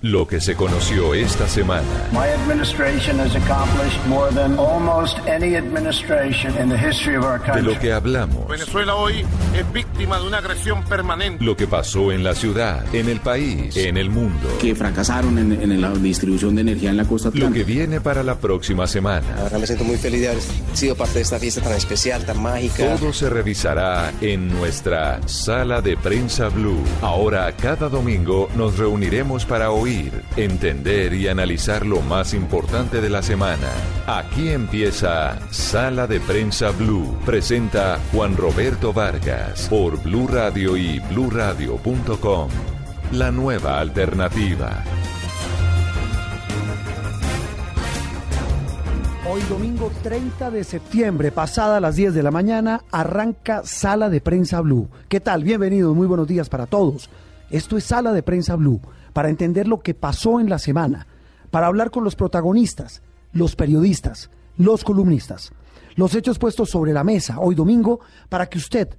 Lo que se conoció esta semana. My administration has accomplished more than almost any administration in the history of our De country. lo que hablamos. Venezuela hoy es víctima de una agresión permanente. Lo que pasó en la ciudad, en el país, en el mundo. que fracasaron en, en la distribución de energía en la costa Lo que atlántica. viene para la próxima La semana. verdad me siento muy feliz de haber sido parte de esta fiesta tan especial, tan mágica. Todo se revisará en nuestra sala de prensa blue. Ahora, cada domingo nos reuniremos para oír, entender y analizar lo más importante de la semana. Aquí empieza Sala de Prensa Blue. Presenta Juan Roberto Vargas por Blue Radio y bluradio.com. La nueva alternativa. Hoy domingo 30 de septiembre, pasada las 10 de la mañana, arranca Sala de Prensa Blue. ¿Qué tal? Bienvenidos, muy buenos días para todos. Esto es Sala de Prensa Blue, para entender lo que pasó en la semana, para hablar con los protagonistas, los periodistas, los columnistas, los hechos puestos sobre la mesa hoy domingo, para que usted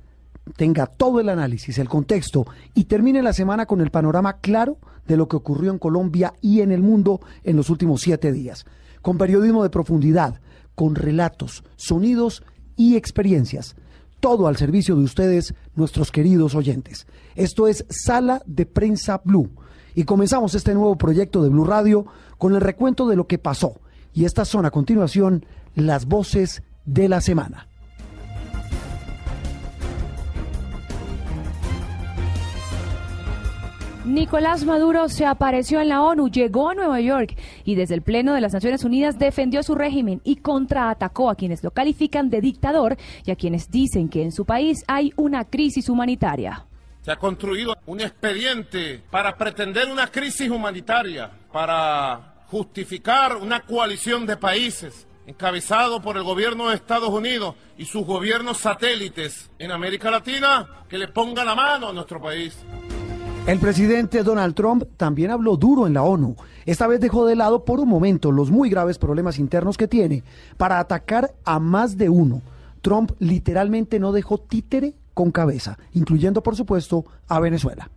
tenga todo el análisis, el contexto y termine la semana con el panorama claro de lo que ocurrió en Colombia y en el mundo en los últimos siete días. Con periodismo de profundidad, con relatos, sonidos y experiencias. Todo al servicio de ustedes, nuestros queridos oyentes. Esto es Sala de Prensa Blue. Y comenzamos este nuevo proyecto de Blue Radio con el recuento de lo que pasó. Y estas son a continuación las voces de la semana. Nicolás Maduro se apareció en la ONU, llegó a Nueva York y desde el Pleno de las Naciones Unidas defendió su régimen y contraatacó a quienes lo califican de dictador y a quienes dicen que en su país hay una crisis humanitaria. Se ha construido un expediente para pretender una crisis humanitaria, para justificar una coalición de países encabezado por el gobierno de Estados Unidos y sus gobiernos satélites en América Latina que le ponga la mano a nuestro país. El presidente Donald Trump también habló duro en la ONU. Esta vez dejó de lado por un momento los muy graves problemas internos que tiene para atacar a más de uno. Trump literalmente no dejó títere con cabeza, incluyendo por supuesto a Venezuela.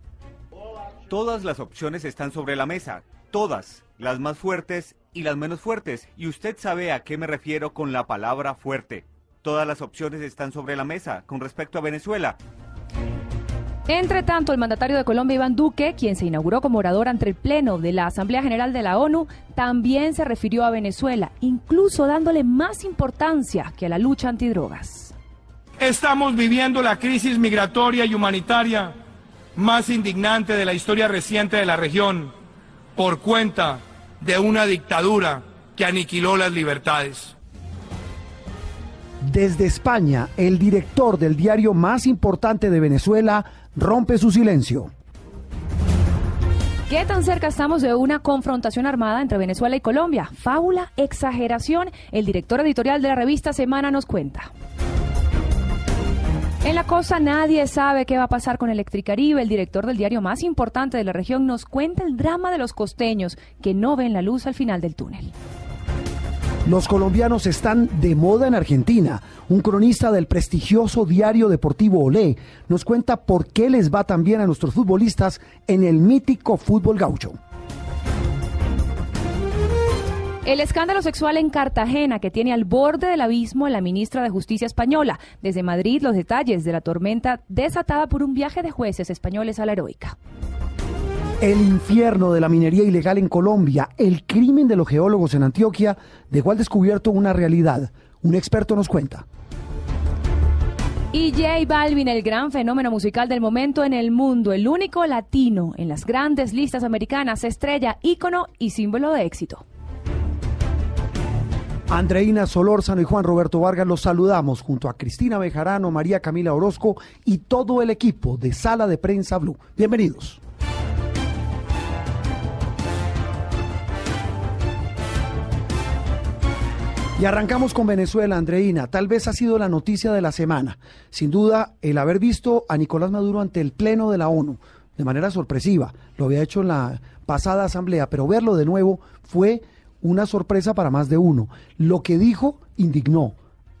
Todas las opciones están sobre la mesa, todas, las más fuertes y las menos fuertes, y usted sabe a qué me refiero con la palabra fuerte. Todas las opciones están sobre la mesa con respecto a Venezuela. Entre tanto, el mandatario de Colombia, Iván Duque, quien se inauguró como orador ante el Pleno de la Asamblea General de la ONU, también se refirió a Venezuela, incluso dándole más importancia que a la lucha antidrogas. Estamos viviendo la crisis migratoria y humanitaria más indignante de la historia reciente de la región por cuenta de una dictadura que aniquiló las libertades. Desde España, el director del diario más importante de Venezuela rompe su silencio. ¿Qué tan cerca estamos de una confrontación armada entre Venezuela y Colombia? Fábula, exageración. El director editorial de la revista Semana nos cuenta. En la costa nadie sabe qué va a pasar con Electricaribe. El director del diario más importante de la región nos cuenta el drama de los costeños que no ven la luz al final del túnel. Los colombianos están de moda en Argentina. Un cronista del prestigioso diario deportivo Olé nos cuenta por qué les va tan bien a nuestros futbolistas en el mítico fútbol gaucho. El escándalo sexual en Cartagena que tiene al borde del abismo a la ministra de Justicia española. Desde Madrid los detalles de la tormenta desatada por un viaje de jueces españoles a la heroica. El infierno de la minería ilegal en Colombia, el crimen de los geólogos en Antioquia, dejó al descubierto una realidad. Un experto nos cuenta. Y J Balvin, el gran fenómeno musical del momento en el mundo, el único latino en las grandes listas americanas, estrella, ícono y símbolo de éxito. Andreina Solórzano y Juan Roberto Vargas los saludamos junto a Cristina Bejarano, María Camila Orozco y todo el equipo de Sala de Prensa Blue. Bienvenidos. Y arrancamos con Venezuela, Andreina. Tal vez ha sido la noticia de la semana. Sin duda, el haber visto a Nicolás Maduro ante el Pleno de la ONU de manera sorpresiva. Lo había hecho en la pasada asamblea, pero verlo de nuevo fue una sorpresa para más de uno. Lo que dijo indignó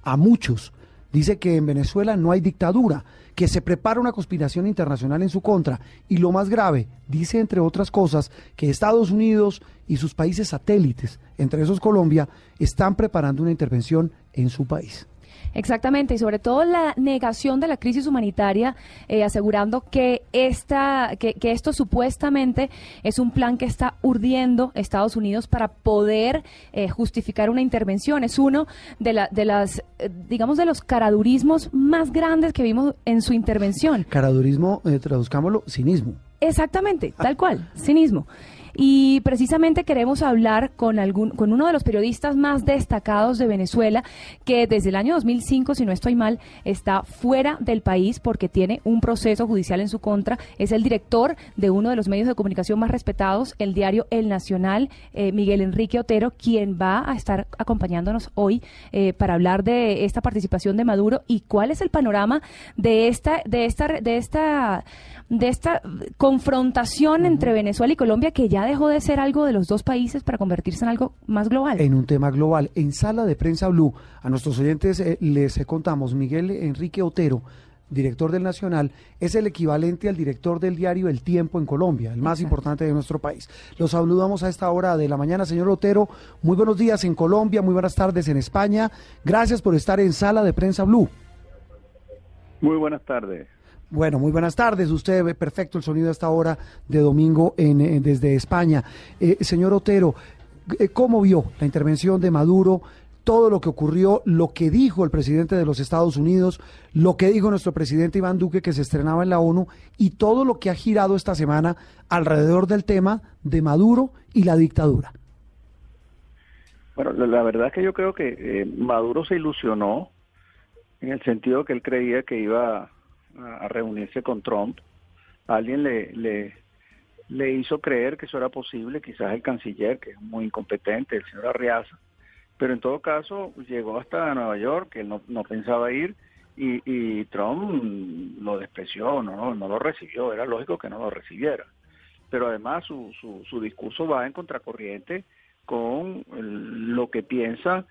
a muchos. Dice que en Venezuela no hay dictadura, que se prepara una conspiración internacional en su contra. Y lo más grave, dice entre otras cosas, que Estados Unidos y sus países satélites, entre esos Colombia, están preparando una intervención en su país. Exactamente, y sobre todo la negación de la crisis humanitaria, eh, asegurando que, esta, que, esto supuestamente es un plan que está urdiendo Estados Unidos para poder eh, justificar una intervención. Es uno de, la, de las, eh, digamos, de los caradurismos más grandes que vimos en su intervención. Caradurismo, traduzcámoslo, cinismo. Exactamente, tal cual, cinismo. Y precisamente queremos hablar con, algún, con uno de los periodistas más destacados de Venezuela, que desde el año 2005, si no estoy mal, está fuera del país porque tiene un proceso judicial en su contra. Es el director de uno de los medios de comunicación más respetados, el diario El Nacional, eh, Miguel Enrique Otero, quien va a estar acompañándonos hoy eh, para hablar de esta participación de Maduro y cuál es el panorama de esta, de esta, de esta de esta confrontación entre Venezuela y Colombia que ya dejó de ser algo de los dos países para convertirse en algo más global. En un tema global. En Sala de Prensa Blue, a nuestros oyentes eh, les contamos, Miguel Enrique Otero, director del Nacional, es el equivalente al director del diario El Tiempo en Colombia, el más importante de nuestro país. Los saludamos a esta hora de la mañana, señor Otero. Muy buenos días en Colombia, muy buenas tardes en España. Gracias por estar en Sala de Prensa Blue. Muy buenas tardes. Bueno, muy buenas tardes. Usted ve perfecto el sonido a esta hora de domingo en, desde España. Eh, señor Otero, eh, ¿cómo vio la intervención de Maduro? Todo lo que ocurrió, lo que dijo el presidente de los Estados Unidos, lo que dijo nuestro presidente Iván Duque que se estrenaba en la ONU y todo lo que ha girado esta semana alrededor del tema de Maduro y la dictadura. Bueno, la verdad es que yo creo que eh, Maduro se ilusionó en el sentido que él creía que iba a, reunirse con Trump. Alguien le, le, hizo creer que eso era posible, quizás el canciller, que es muy incompetente, el señor Arriaza, pero en todo caso llegó hasta Nueva York, que no, no pensaba ir, y, y, Trump lo despreció, no, no lo recibió, era lógico que no lo recibiera. Pero además su, su, su discurso va en contracorriente con lo que piensa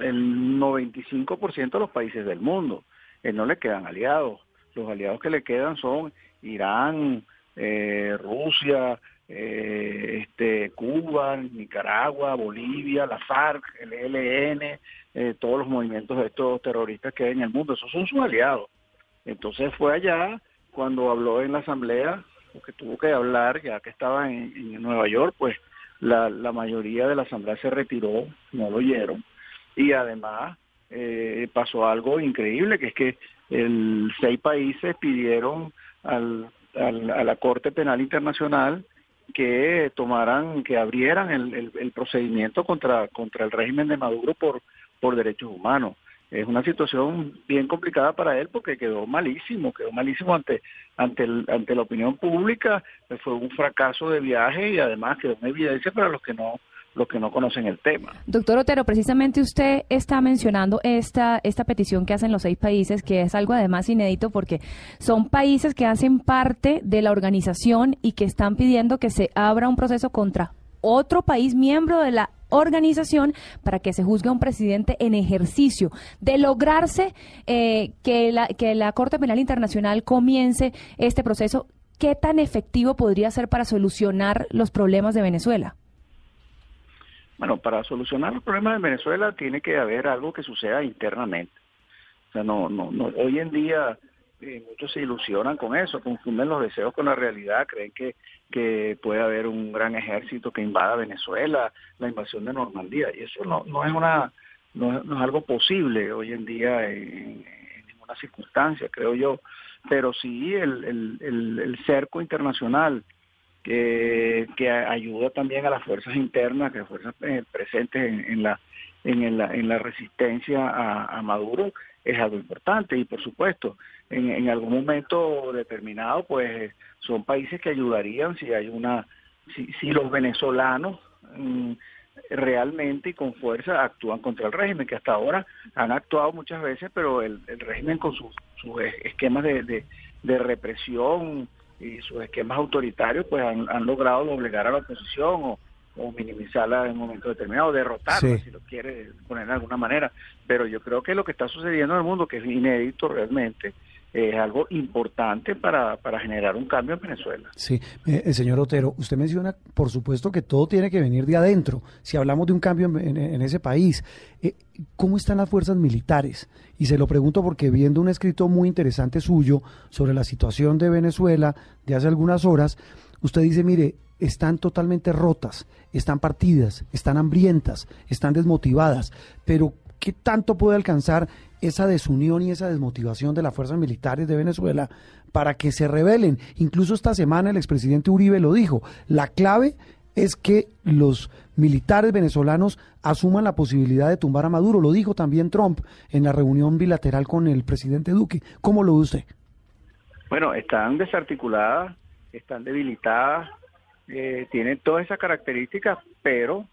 el 95% de los países del mundo. Eh, no le quedan aliados. Los aliados que le quedan son Irán, eh, Rusia, eh, este, Cuba, Nicaragua, Bolivia, la FARC, el ELN, todos los movimientos de estos terroristas que hay en el mundo. Esos son sus aliados. Entonces fue allá cuando habló en la asamblea, porque tuvo que hablar, ya que estaba en, en Nueva York, pues la, la mayoría de la asamblea se retiró, no lo oyeron. Y además eh, pasó algo increíble, que es que el, seis países pidieron al, a la Corte Penal Internacional que tomaran, que abrieran el, el, procedimiento contra, contra el régimen de Maduro por, por derechos humanos. Es una situación bien complicada para él porque quedó malísimo, quedó malísimo ante, ante, ante la opinión pública, fue un fracaso de viaje y además quedó una evidencia para los que no los que no conocen el tema. Doctor Otero, precisamente usted está mencionando esta, esta petición que hacen los seis países, que es algo además inédito porque son países que hacen parte de la organización y que están pidiendo que se abra un proceso contra otro país miembro de la organización para que se juzgue a un presidente en ejercicio. De lograrse eh, que, la, que la Corte Penal Internacional comience este proceso, ¿qué tan efectivo podría ser para solucionar los problemas de Venezuela? Bueno, para solucionar los problemas de Venezuela tiene que haber algo que suceda internamente. O sea, no, no, no hoy en día eh, muchos se ilusionan con eso, confunden los deseos con la realidad, creen que, que puede haber un gran ejército que invada Venezuela, la invasión de Normandía, y eso no, no es una no, es algo posible hoy en día en, ninguna circunstancia, creo yo, pero sí el, el, el, cerco internacional que, que ayuda también a las fuerzas internas, que fuerzas eh, presentes en, en la en la, en la resistencia a, Maduro es algo importante. Y por supuesto en, en algún momento determinado pues son países que ayudarían si hay una si, si los venezolanos mm, realmente y con fuerza actúan contra el régimen que hasta ahora han actuado muchas veces pero el, régimen con sus, sus esquemas de, de, represión y sus esquemas autoritarios pues han, han logrado doblegar a la oposición o, o minimizarla en un momento determinado, derrotarla, si lo quiere poner de alguna manera. Pero yo creo que lo que está sucediendo en el mundo, que es inédito realmente, es algo importante para, para generar un cambio en Venezuela. Sí, eh, eh, señor Otero, usted menciona, por supuesto, que todo tiene que venir de adentro. Si hablamos de un cambio en, ese país, eh, ¿cómo están las fuerzas militares? Y se lo pregunto porque viendo un escrito muy interesante suyo sobre la situación de Venezuela de hace algunas horas, usted dice, mire, están totalmente rotas, están partidas, están hambrientas, están desmotivadas, pero ¿qué tanto puede alcanzar esa desunión y esa desmotivación de las fuerzas militares de Venezuela para que se rebelen? Incluso esta semana el expresidente Uribe lo dijo, la clave es que los militares venezolanos asuman la posibilidad de tumbar a Maduro, lo dijo también Trump en la reunión bilateral con el presidente Duque. ¿Cómo lo ve usted? Bueno, están desarticuladas, están debilitadas, eh, tienen todas esas características, pero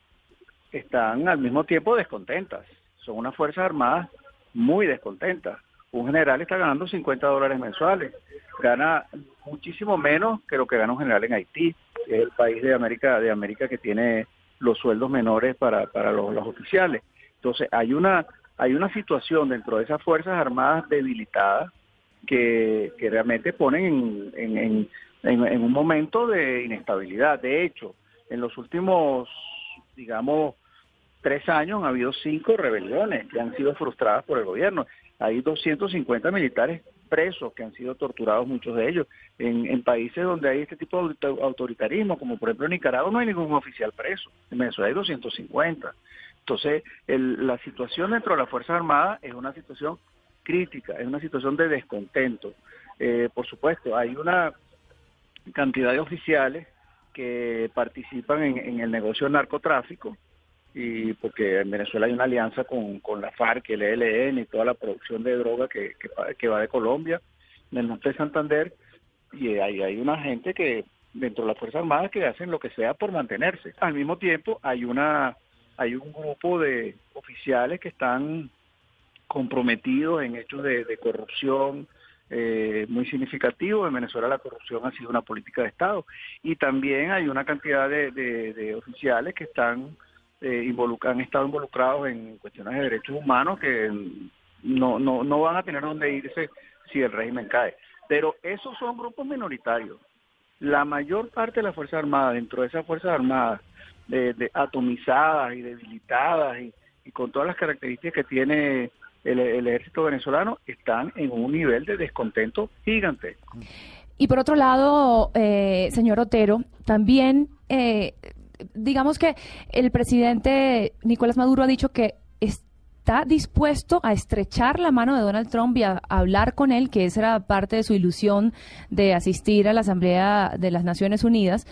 están al mismo tiempo descontentas. Son unas Fuerzas Armadas muy descontentas. Un general está ganando 50 dólares mensuales, gana muchísimo menos que lo que gana un general en Haití, que es el país de América, de América que tiene los sueldos menores para, para los, oficiales. Entonces hay una, hay una situación dentro de esas Fuerzas Armadas debilitadas que, que realmente ponen en, en en, un momento de inestabilidad. De hecho, en los últimos, digamos, tres años ha habido cinco rebeliones que han sido frustradas por el gobierno. Hay 250 militares presos que han sido torturados, muchos de ellos, en, en países donde hay este tipo de autoritarismo, como por ejemplo en Nicaragua no hay ningún oficial preso, en Venezuela hay 250. Entonces, el, la situación dentro de las Fuerzas Armadas es una situación crítica, es una situación de descontento. Eh, por supuesto, hay una cantidad de oficiales que participan en, el negocio del narcotráfico y porque en Venezuela hay una alianza con, con la FARC, el ELN y toda la producción de droga que, que, va de Colombia, en el norte de Santander, y hay, hay una gente que dentro de las Fuerzas Armadas que hacen lo que sea por mantenerse. Al mismo tiempo hay una hay un grupo de oficiales que están comprometidos en hechos de, de corrupción, eh, muy significativo. En Venezuela la corrupción ha sido una política de Estado y también hay una cantidad de, oficiales que están eh, han estado involucrados en cuestiones de derechos humanos que no, no, no van a tener dónde irse si el régimen cae. Pero esos son grupos minoritarios. La mayor parte de las Fuerzas Armadas, dentro de esas Fuerzas Armadas, de, atomizadas y debilitadas y, con todas las características que tiene el, ejército venezolano están en un nivel de descontento gigante. Y por otro lado, eh, señor Otero, también eh, digamos que el presidente Nicolás Maduro ha dicho que está dispuesto a estrechar la mano de Donald Trump y a, hablar con él, que esa era parte de su ilusión de asistir a la Asamblea de las Naciones Unidas,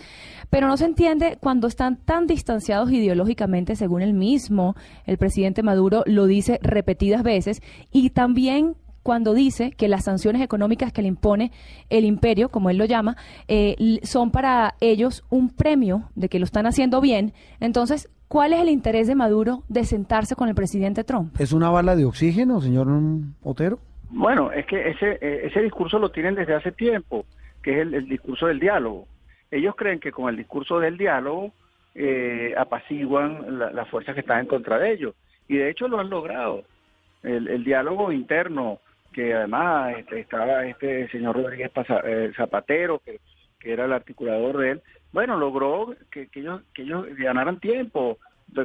pero no se entiende cuando están tan distanciados ideológicamente, según él mismo, el presidente Maduro lo dice repetidas veces, y también cuando dice que las sanciones económicas que le impone el imperio, como él lo llama, eh, son para ellos un premio de que lo están haciendo bien. Entonces, ¿Cuál es el interés de Maduro de sentarse con el presidente Trump? ¿Es una bala de oxígeno, señor Otero? Bueno, es que ese, eh, ese discurso lo tienen desde hace tiempo, que es el, discurso del diálogo. Ellos creen que con el discurso del diálogo eh, apaciguan las fuerzas que están en contra de ellos. Y de hecho lo han logrado. El, diálogo interno, que además este, estaba este señor Rodríguez eh, Zapatero, que, era el articulador de él, bueno, logró que, ellos, que ellos ganaran tiempo,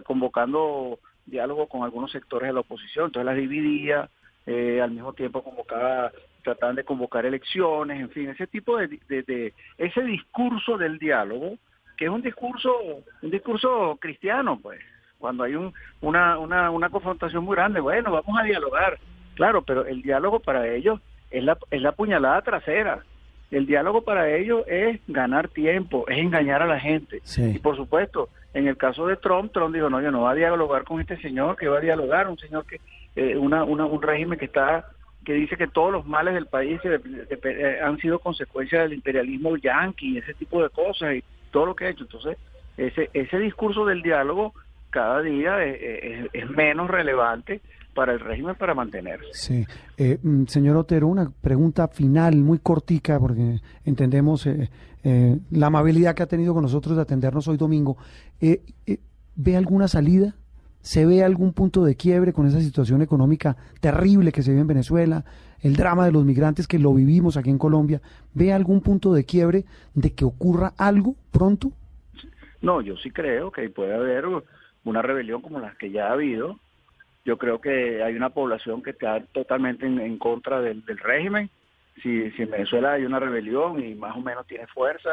convocando diálogo con algunos sectores de la oposición, entonces las dividía, eh, al mismo tiempo convocaba, trataban de convocar elecciones, en fin, ese tipo de, de, ese discurso del diálogo, que es un discurso, un discurso cristiano, pues, cuando hay un, una, una, una confrontación muy grande, bueno, vamos a dialogar, claro, pero el diálogo para ellos es la, es la puñalada trasera. El diálogo para ellos es ganar tiempo, es engañar a la gente. Y por supuesto, en el caso de Trump, Trump dijo, no, yo no voy a dialogar con este señor, que va a dialogar, un señor que, eh, una, una, un régimen que está que dice que todos los males del país eh, han sido consecuencia del imperialismo yanqui, ese tipo de cosas y todo lo que ha hecho. Entonces, ese, ese discurso del diálogo cada día es menos relevante para el régimen para mantenerse. Sí. Eh, mm, señor Otero, una pregunta final, muy cortica, porque entendemos eh, eh, la amabilidad que ha tenido con nosotros de atendernos hoy domingo. ¿Ve alguna salida? ¿Se ve algún punto de quiebre con esa situación económica terrible que se vive en Venezuela? El drama de los migrantes que lo vivimos aquí en Colombia. ¿Ve algún punto de quiebre de que ocurra algo pronto? No, yo sí creo que puede haber una rebelión como las que ya ha habido yo creo que hay una población que está totalmente en, contra del, régimen. Si, si, en Venezuela hay una rebelión y más o menos tiene fuerza,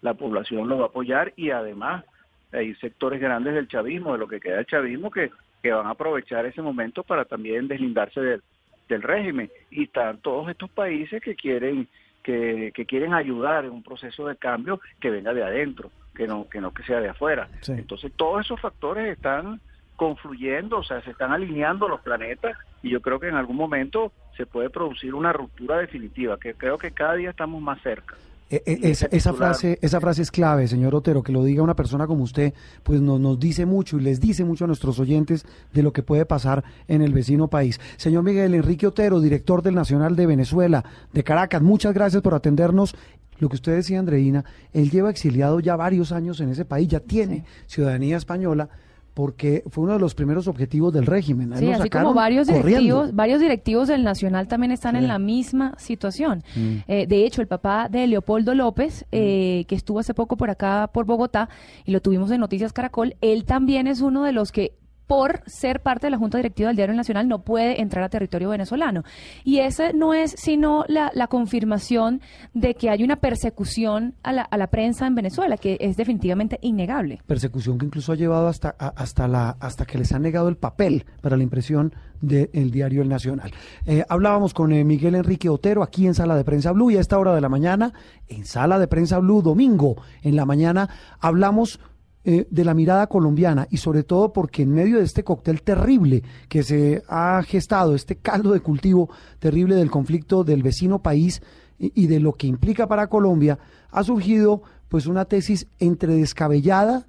la, población lo va a apoyar y además hay sectores grandes del chavismo, de lo que queda del chavismo, que, que van a aprovechar ese momento para también deslindarse del, del régimen. Y están todos estos países que quieren que, que, quieren ayudar en un proceso de cambio que venga de adentro, que no que no que sea de afuera. Entonces todos esos factores están confluyendo, o sea, se están alineando los planetas y yo creo que en algún momento se puede producir una ruptura definitiva, que creo que cada día estamos más cerca. E, e, esa, esa, frase, esa frase es clave, señor Otero, que lo diga una persona como usted, pues nos, nos dice mucho y les dice mucho a nuestros oyentes de lo que puede pasar en el vecino país. Señor Miguel Enrique Otero, director del Nacional de Venezuela, de Caracas, muchas gracias por atendernos. Lo que usted decía, Andreina, él lleva exiliado ya varios años en ese país, ya tiene ciudadanía española porque fue uno de los primeros objetivos del régimen. Sí, así como varios directivos, varios directivos del Nacional también están en la misma situación. Mm. Eh, de hecho, el papá de Leopoldo López, eh, mm. que estuvo hace poco por acá, por Bogotá, y lo tuvimos en Noticias Caracol, él también es uno de los que por ser parte de la Junta Directiva del Diario Nacional no puede entrar a territorio venezolano. Y ese no es sino la, confirmación de que hay una persecución a la, a la, prensa en Venezuela, que es definitivamente innegable. Persecución que incluso ha llevado hasta, hasta, la, hasta que les han negado el papel para la impresión del diario El Nacional. Eh, hablábamos con eh, Miguel Enrique Otero aquí en Sala de Prensa Blue y a esta hora de la mañana, en Sala de Prensa Blue, domingo en la mañana, hablamos eh, de la mirada colombiana y sobre todo porque en medio de este cóctel terrible que se ha gestado, este caldo de cultivo terrible del conflicto del vecino país y, de lo que implica para Colombia, ha surgido pues una tesis entre descabellada,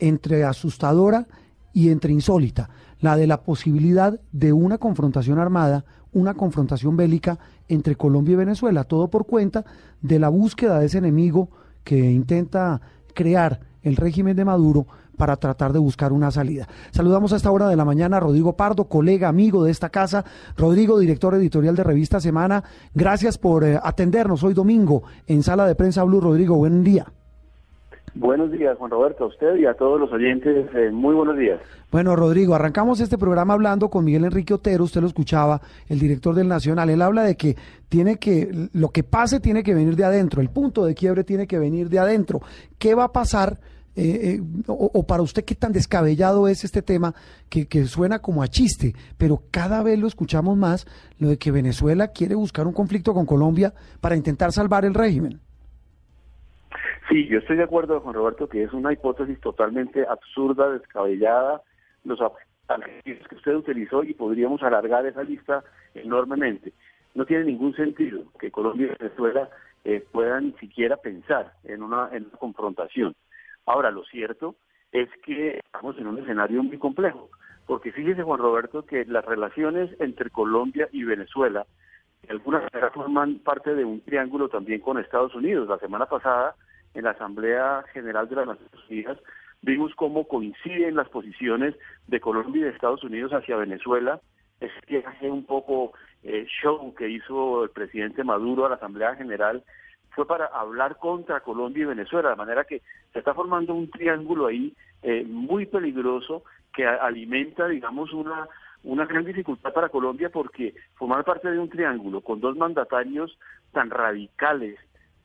entre asustadora y entre insólita, la de la posibilidad de una confrontación armada, una confrontación bélica entre Colombia y Venezuela, todo por cuenta de la búsqueda de ese enemigo que intenta crear el régimen de Maduro para tratar de buscar una salida. Saludamos a esta hora de la mañana a Rodrigo Pardo, colega, amigo de esta casa. Rodrigo, director editorial de Revista Semana, gracias por eh, atendernos hoy domingo en Sala de Prensa Blue. Rodrigo, buen día. Buenos días, Juan Roberto, a usted y a todos los oyentes. Eh, muy buenos días. Bueno, Rodrigo, arrancamos este programa hablando con Miguel Enrique Otero, usted lo escuchaba, el director del Nacional. Él habla de que tiene que, lo que pase tiene que venir de adentro, el punto de quiebre tiene que venir de adentro. ¿Qué va a pasar? Eh, eh, o, para usted qué tan descabellado es este tema que, suena como a chiste, pero cada vez lo escuchamos más, lo de que Venezuela quiere buscar un conflicto con Colombia para intentar salvar el régimen. Sí, yo estoy de acuerdo con Roberto que es una hipótesis totalmente absurda, descabellada, los adjetivos que usted utilizó y podríamos alargar esa lista enormemente. No tiene ningún sentido que Colombia y Venezuela eh, puedan ni siquiera pensar en una confrontación. Ahora, lo cierto es que estamos en un escenario muy complejo, porque fíjese Juan Roberto que las relaciones entre Colombia y Venezuela de alguna manera forman parte de un triángulo también con Estados Unidos. La semana pasada, en la Asamblea General de las Naciones Unidas, vimos cómo coinciden las posiciones de Colombia y de Estados Unidos hacia Venezuela. Ese viaje un poco eh, show que hizo el presidente Maduro a la Asamblea General fue para hablar contra Colombia y Venezuela, de manera que se está formando un triángulo ahí eh, muy peligroso que alimenta, digamos, una, una gran dificultad para Colombia porque formar parte de un triángulo con dos mandatarios tan radicales,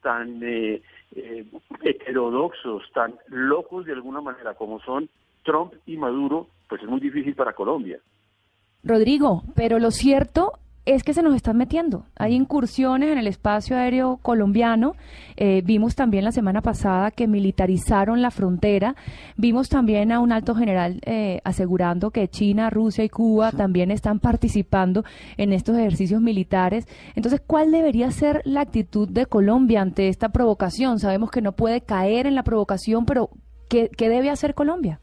tan eh, eh, heterodoxos, tan locos de alguna manera como son Trump y Maduro, pues es muy difícil para Colombia. Rodrigo, pero lo cierto es que se nos están metiendo. Hay incursiones en el espacio aéreo colombiano. Eh, vimos también la semana pasada que militarizaron la frontera. Vimos también a un alto general eh, asegurando que China, Rusia y Cuba también están participando en estos ejercicios militares. Entonces, ¿cuál debería ser la actitud de Colombia ante esta provocación? Sabemos que no puede caer en la provocación, pero ¿qué, qué debe hacer Colombia?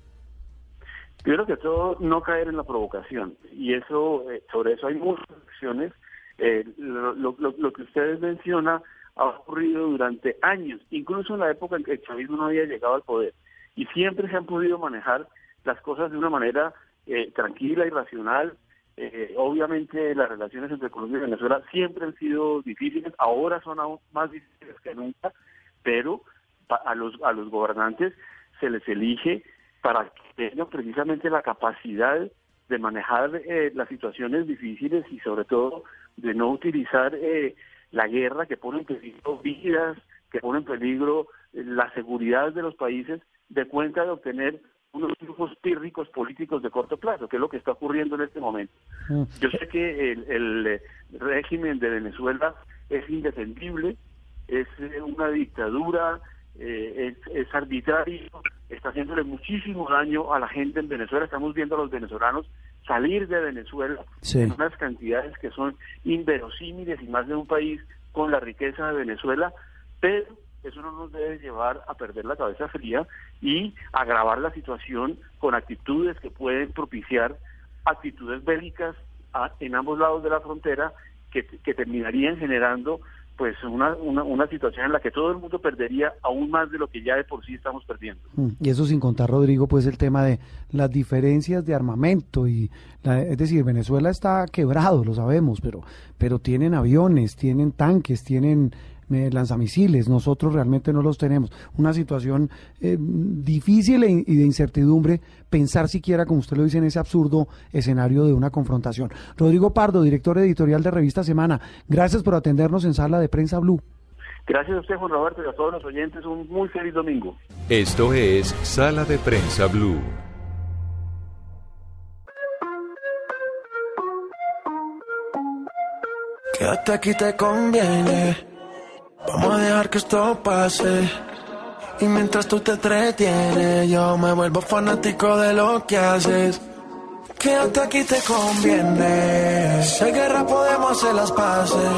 Primero que todo, no caer en la provocación. Y eso, eh, sobre eso hay muchas acciones. Eh, lo, que ustedes mencionan ha ocurrido durante años, incluso en la época en que el chavismo no había llegado al poder. Y siempre se han podido manejar las cosas de una manera eh, tranquila y racional. obviamente las relaciones entre Colombia y Venezuela siempre han sido difíciles, ahora son aún más difíciles que nunca, pero a los, a los gobernantes se les elige para que tengan precisamente la capacidad de manejar eh, las situaciones difíciles y sobre todo de no utilizar eh, la guerra que pone en peligro vidas, que pone en peligro eh, la seguridad de los países de cuenta de obtener unos grupos pírricos políticos de corto plazo, que es lo que está ocurriendo en este momento. Mm. Yo sé que el, el régimen de Venezuela es indefendible, es una dictadura, es, es arbitrario, está haciéndole muchísimo daño a la gente en Venezuela. Estamos viendo a los venezolanos salir de Venezuela en unas cantidades que son inverosímiles y más de un país con la riqueza de Venezuela, pero eso no nos debe llevar a perder la cabeza fría y agravar la situación con actitudes que pueden propiciar actitudes bélicas en ambos lados de la frontera que, que terminarían generando pues una, una, una, situación en la que todo el mundo perdería aún más de lo que ya de por sí estamos perdiendo. Mm, y eso sin contar, Rodrigo, pues el tema de las diferencias de armamento y, es decir, Venezuela está quebrado, lo sabemos, pero, pero tienen aviones, tienen tanques, tienen lanzamisiles, nosotros realmente no los tenemos. Una situación eh, difícil e y de incertidumbre pensar siquiera, como usted lo dice, en ese absurdo escenario de una confrontación. Rodrigo Pardo, director editorial de Revista Semana, gracias por atendernos en Sala de Prensa Blue. Gracias a usted, Juan Roberto, y a todos los oyentes. Un muy feliz domingo. Esto es Sala de Prensa Blue. Quédate aquí te conviene. Vamos a dejar que esto pase. Y mientras tú te entretienes, yo me vuelvo fanático de lo que haces. Quédate aquí te conviene. Hay guerra podemos hacer las paces.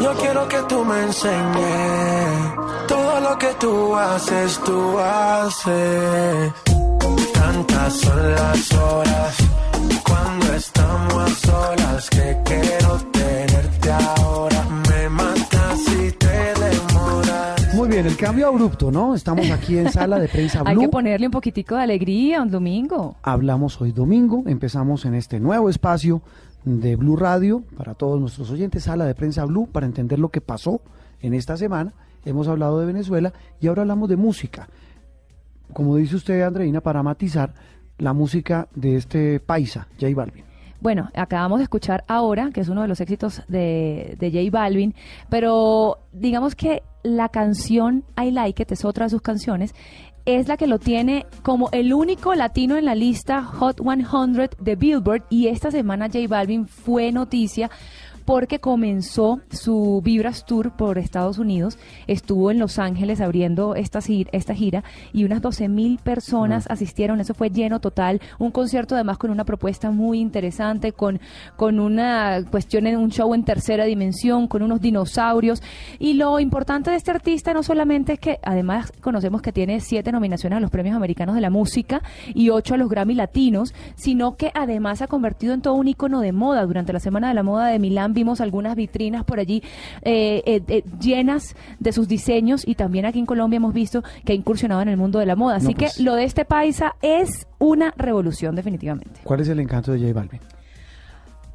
Yo quiero que tú me enseñes. Todo lo que tú haces, tú haces. Tantas son las horas cuando estamos a solas que quiero tenerte ahora. Bien, el cambio abrupto, ¿no? Estamos aquí en sala de prensa Blue. Hay que ponerle un poquitico de alegría un domingo. Hablamos hoy domingo, empezamos en este nuevo espacio de Blue Radio para todos nuestros oyentes, sala de prensa Blue, para entender lo que pasó en esta semana. Hemos hablado de Venezuela y ahora hablamos de música. Como dice usted, Andreina, para matizar la música de este paisa, J Balvin. Bueno, acabamos de escuchar ahora, que es uno de los éxitos de, de J Balvin, pero digamos que la canción I Like It es otra de sus canciones, es la que lo tiene como el único latino en la lista Hot 100 de Billboard y esta semana J Balvin fue noticia porque comenzó su Vibras Tour por Estados Unidos, estuvo en Los Ángeles abriendo esta, esta gira y unas 12 mil personas asistieron, eso fue lleno total, un concierto además con una propuesta muy interesante, con, con una cuestión en un show en tercera dimensión, con unos dinosaurios. Y lo importante de este artista no solamente es que además conocemos que tiene siete nominaciones a los premios americanos de la música y ocho a los Grammy latinos, sino que además se ha convertido en todo un icono de moda. Durante la Semana de la Moda de Milán vimos algunas vitrinas por allí eh, eh, eh, llenas de sus diseños y también aquí en Colombia hemos visto que ha incursionado en el mundo de la moda. Así que pues. lo de este paisa es una revolución definitivamente. ¿Cuál es el encanto de J Balvin?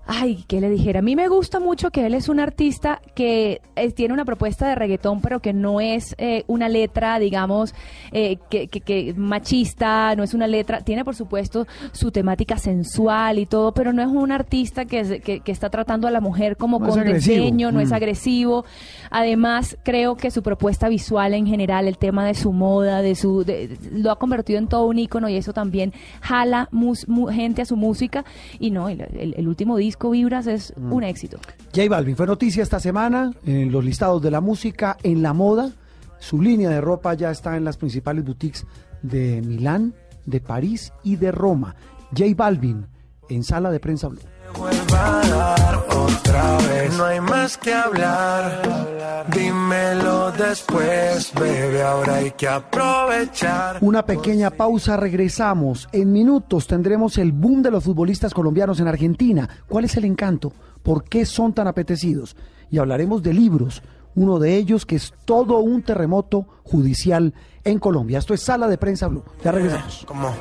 Ay, ¿qué le dijera? A mí me gusta mucho que él es un artista que eh, tiene una propuesta de reggaetón, pero que no es eh, una letra, digamos, eh, que, que, que machista, no es una letra. Tiene, por supuesto, su temática sensual y todo, pero no es un artista que, es- que, que está tratando a la mujer como No es con desdeño, no es Mm. agresivo. Además, creo que su propuesta visual en general, el tema de su moda, de su, de- de- lo ha convertido en todo un ícono y eso también jala mus- mu- gente a su música. Y no, el, el- el último disco, Vibras, es Mm. un éxito. J Balvin fue noticia esta semana en los listados de la música, en la moda. Su línea de ropa ya está en las principales boutiques de Milán, de París y de Roma. J Balvin en sala de prensa Blue. Vuelva a dar otra vez. No hay más que hablar. Dímelo después, bebé. Ahora hay que aprovechar. Una pequeña pausa, regresamos. En minutos tendremos el boom de los futbolistas colombianos en Argentina. ¿Cuál es el encanto? ¿Por qué son tan apetecidos? Y hablaremos de libros. Uno de ellos que es todo un terremoto judicial en Colombia. Esto es Sala de Prensa Blue. Ya regresamos. Como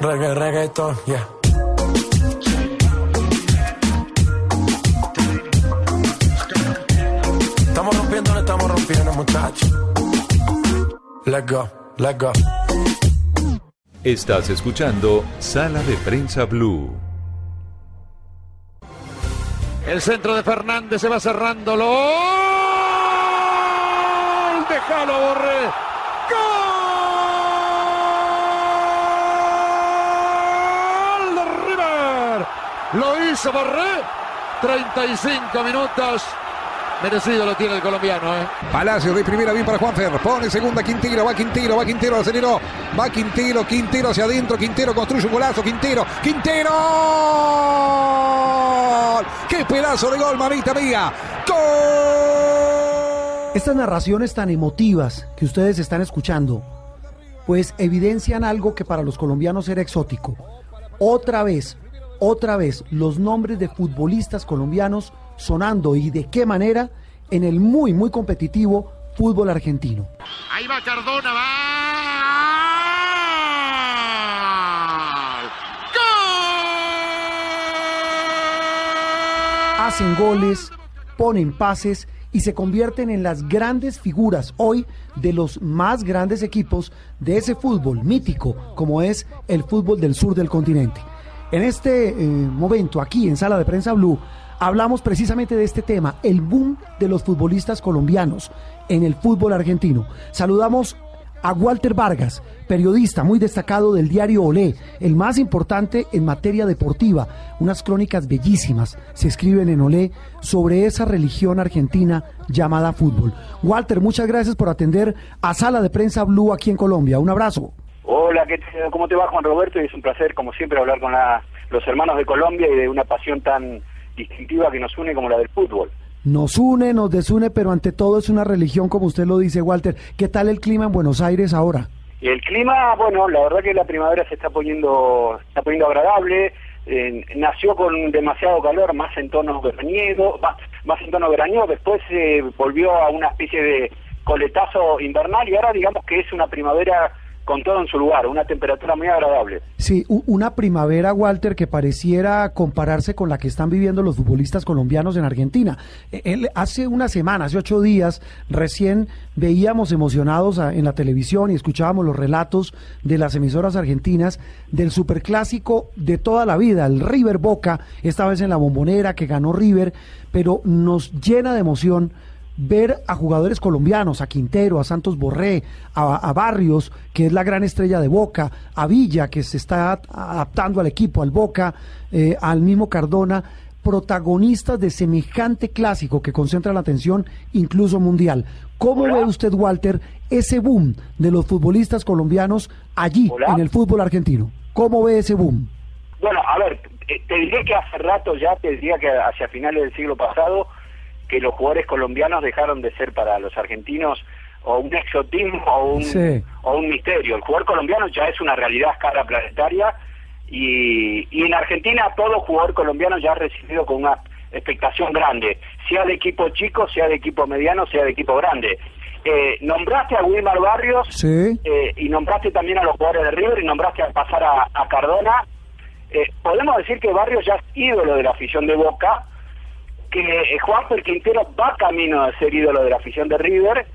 reggae, reggaeton, yeah. Muchachos. Let's go, let's go. Estás escuchando Sala de Prensa Blue. El centro de Fernández se va cerrando. ¡Gol! ¡Déjalo, Borré! ¡Gol de River! Lo hizo Borré. 35 minutos. Merecido lo tiene el colombiano, ¿eh? Palacio de primera bien para Juanfer. Pone segunda Quintero. Va Quintero. Va Quintero. Aceleró. Va Quintero. Quintero hacia adentro. Quintero construye un golazo. Quintero. Quintero. ¡Qué pedazo de gol, mamita mía! ¡Gol! Estas narraciones tan emotivas que ustedes están escuchando, pues evidencian algo que para los colombianos era exótico. Otra vez, otra vez, los nombres de futbolistas colombianos sonando y de qué manera en el muy, muy competitivo fútbol argentino. Ahí va Cardona, va. hacen goles, ponen pases y se convierten en las grandes figuras hoy de los más grandes equipos de ese fútbol mítico como es el fútbol del sur del continente. En este eh, momento, aquí en Sala de Prensa Blue, hablamos precisamente de este tema, el boom de los futbolistas colombianos en el fútbol argentino. Saludamos a Walter Vargas, periodista muy destacado del diario Olé, el más importante en materia deportiva. Unas crónicas bellísimas se escriben en Olé sobre esa religión argentina llamada fútbol. Walter, muchas gracias por atender a Sala de Prensa Blue aquí en Colombia. Un abrazo. Hola, ¿qué te- ¿cómo te va Juan Roberto? Es un placer, como siempre, hablar con la- los hermanos de Colombia y de una pasión tan distintiva que nos une como la del fútbol. Nos une, nos desune, pero ante todo es una religión, como usted lo dice, Walter. ¿Qué tal el clima en Buenos Aires ahora? El clima, bueno, la verdad que la primavera se está poniendo, está poniendo agradable. eh, nació con demasiado calor, más en tono veraniego, más, más en tono veraniego. Después se volvió a una especie de coletazo invernal y ahora digamos que es una primavera con todo en su lugar, una temperatura muy agradable. Sí, una primavera, Walter, que pareciera compararse con la que están viviendo los futbolistas colombianos en Argentina. Él- hace una semana, hace ocho días, recién veíamos emocionados en la televisión y escuchábamos los relatos de las emisoras argentinas del superclásico de toda la vida, el River Boca, esta vez en la bombonera que ganó River, pero nos llena de emoción ver a jugadores colombianos, a Quintero, a Santos Borré, a, a Barrios, que es la gran estrella de Boca, a Villa, que se está adaptando al equipo, al Boca, eh, al mismo Cardona, protagonistas de semejante clásico que concentra la atención incluso mundial. ¿Cómo ve usted, Walter, ese boom de los futbolistas colombianos allí en el fútbol argentino? ¿Cómo ve ese boom? Bueno, a ver, te diré que hace rato ya, te diría que hacia finales del siglo pasado, que los jugadores colombianos dejaron de ser para los argentinos o un exotismo o un, Sí. o un misterio. El jugador colombiano ya es una realidad a escala planetaria y, y en Argentina todo jugador colombiano ya ha recibido con una expectación grande, sea de equipo chico, sea de equipo mediano, sea de equipo grande. Eh, nombraste a Wilmar Barrios Sí. eh, y nombraste también a los jugadores de River y nombraste a pasar a, a Cardona eh, podemos decir que Barrios ya es ídolo de la afición de Boca, que eh, Juanfer Quintero va camino a ser ídolo de la afición de River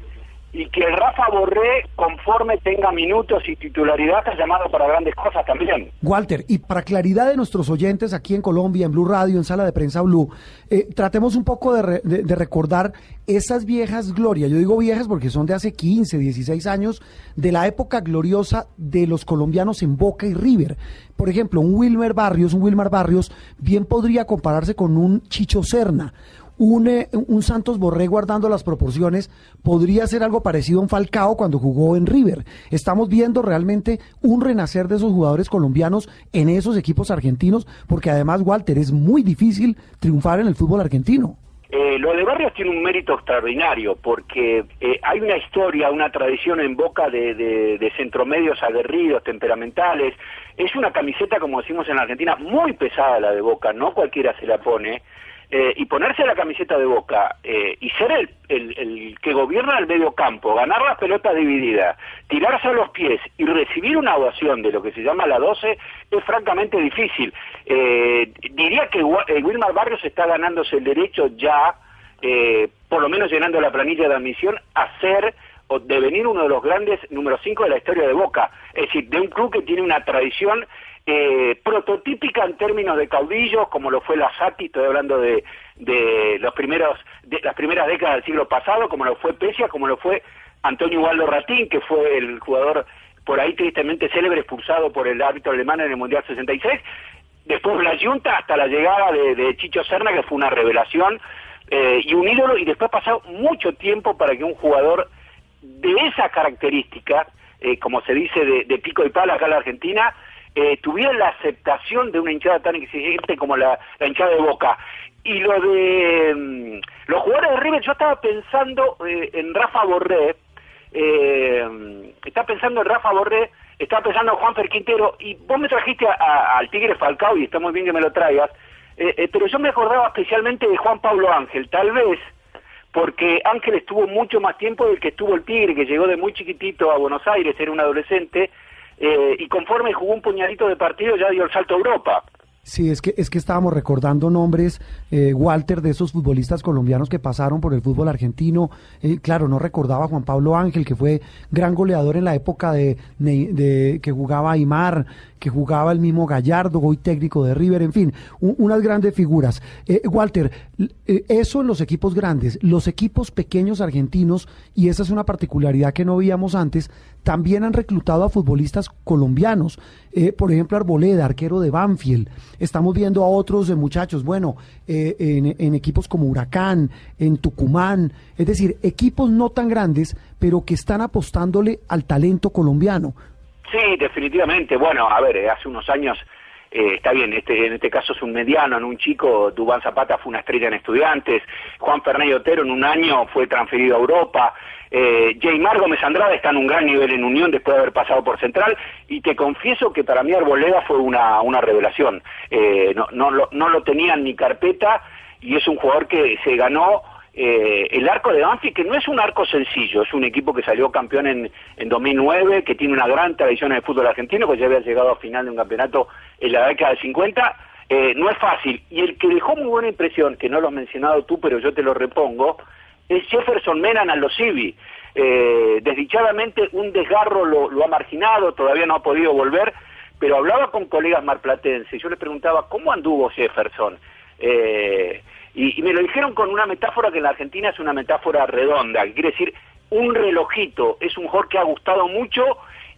y que Rafa Borré, conforme tenga minutos y titularidad, está llamado para grandes cosas también. Walter, y para claridad de nuestros oyentes aquí en Colombia, en Blue Radio, en Sala de Prensa Blue, eh, tratemos un poco de, re- de recordar esas viejas glorias. Yo digo viejas porque son de hace 15, 16 años, de la época gloriosa de los colombianos en Boca y River. Por ejemplo, un Wilmer Barrios, un Wilmar Barrios, bien podría compararse con un Chicho Serna un, eh, un Santos Borré guardando las proporciones podría ser algo parecido a un Falcao cuando jugó en River. Estamos viendo realmente un renacer de esos jugadores colombianos en esos equipos argentinos, porque además, Walter, es muy difícil triunfar en el fútbol argentino. Eh, lo de Barrios tiene un mérito extraordinario porque eh, hay una historia, una tradición en boca de, centromedios aguerridos, temperamentales. Es una camiseta, como decimos en la Argentina, muy pesada la de Boca, no cualquiera se la pone. Eh, y ponerse la camiseta de Boca eh, y ser el, el, que gobierna el medio campo, ganar las pelotas divididas, tirarse a los pies y recibir una ovación de lo que se llama la 12 es francamente difícil. Eh, diría que eh, Wilmar Barrios está ganándose el derecho ya, eh, por lo menos llenando la planilla de admisión, a ser o devenir uno de los grandes número 5 de la historia de Boca. Es decir, de un club que tiene una tradición eh, prototípica en términos de caudillos, como lo fue la Sati, estoy hablando de, de los primeros, de las primeras décadas del siglo pasado, como lo fue Pesia, como lo fue Antonio Ubaldo Ratín, que fue el jugador por ahí tristemente célebre expulsado por el árbitro alemán en el Mundial 66, después la Junta hasta la llegada de, Chicho Serna, que fue una revelación, eh, y un ídolo, y después ha pasado mucho tiempo para que un jugador de esa característica, eh, como se dice de, de pico y pala acá en la Argentina, eh, tuviera la aceptación de una hinchada tan exigente como la, hinchada de Boca. Y lo de mm, los jugadores de River, yo estaba pensando eh, en Rafa Borré, eh, estaba pensando en Rafa Borré, estaba pensando en Juanfer Quintero, y vos me trajiste a- al Tigre Falcao, y está muy bien que me lo traigas, eh, eh, pero yo me acordaba especialmente de Juan Pablo Ángel, tal vez porque Ángel estuvo mucho más tiempo del que estuvo el Tigre, que llegó de muy chiquitito a Buenos Aires, era un adolescente, eh, y conforme jugó un puñadito de partido ya dio el salto a Europa. Sí, es que, es que estábamos recordando nombres, eh, Walter, de esos futbolistas colombianos que pasaron por el fútbol argentino. Eh, claro, no recordaba a Juan Pablo Ángel, que fue gran goleador en la época de, que jugaba Aymar, que jugaba el mismo Gallardo, hoy técnico de River, en fin, unas grandes figuras. Eh, Walter, eso en los equipos grandes, los equipos pequeños argentinos, y esa es una particularidad que no veíamos antes, también han reclutado a futbolistas colombianos. Por ejemplo, Arboleda, arquero de Banfield. Estamos viendo a otros muchachos, bueno, en, en equipos como Huracán, en Tucumán, es decir, equipos no tan grandes, pero que están apostándole al talento colombiano. Sí, definitivamente. Bueno, a ver, eh, hace unos años, eh, está bien, este, en este caso es un mediano, en un chico, Dubán Zapata fue una estrella en estudiantes, Juan Fernández Otero en un año fue transferido a Europa, eh, Jaymar Gómez Andrade está en un gran nivel en Unión después de haber pasado por Central, y te confieso que para mí Arboleda fue una, una revelación. Eh, no, no, lo, no lo tenían ni carpeta, y es un jugador que se ganó eh, el arco de Banfield, que no es un arco sencillo, es un equipo que salió campeón en, en 2009, que tiene una gran tradición en el fútbol argentino, que ya había llegado a final de un campeonato en la década del 50, eh, no es fácil. Y el que dejó muy buena impresión, que no lo has mencionado tú, pero yo te lo repongo, es Jefferson Menan Alosivi. Eh, desdichadamente un desgarro lo, ha marginado, todavía no ha podido volver, pero hablaba con colegas marplatenses yo les preguntaba, ¿cómo anduvo Jefferson? Eh, y, y me lo dijeron con una metáfora que en la Argentina es una metáfora redonda, que quiere decir un relojito, es un jugador que ha gustado mucho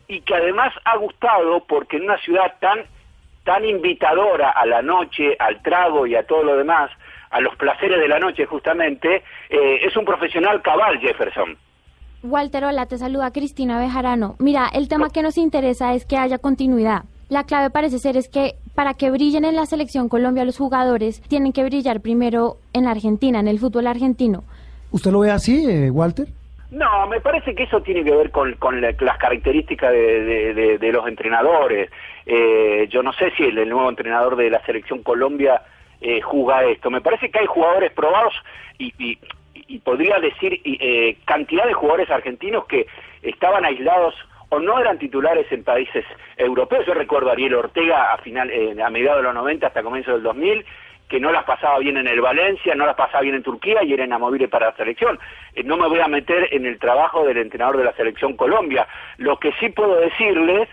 y que además ha gustado porque en una ciudad tan, tan invitadora a la noche, al trago y a todo lo demás, a los placeres de la noche justamente, eh, es un profesional cabal Jefferson. Walter, hola, te saluda Cristina Bejarano. Mira, el tema que nos interesa es que haya continuidad. La clave parece ser es que para que brillen en la selección Colombia los jugadores tienen que brillar primero en la Argentina, en el fútbol argentino. ¿Usted lo ve así, eh, Walter? No, me parece que eso tiene que ver con, con la- las características de, de- de- de los entrenadores. Eh, yo no sé si el, el nuevo entrenador de la selección Colombia eh, juzga esto. Me parece que hay jugadores probados y, y- y podría decir eh, cantidad de jugadores argentinos que estaban aislados o no eran titulares en países europeos. Yo recuerdo a Ariel Ortega a, final, eh, a mediados de los 90 hasta comienzo del 2000, que no las pasaba bien en el Valencia, no las pasaba bien en Turquía y era inamovible para la selección. Eh, no me voy a meter en el trabajo del entrenador de la selección Colombia. Lo que sí puedo decirles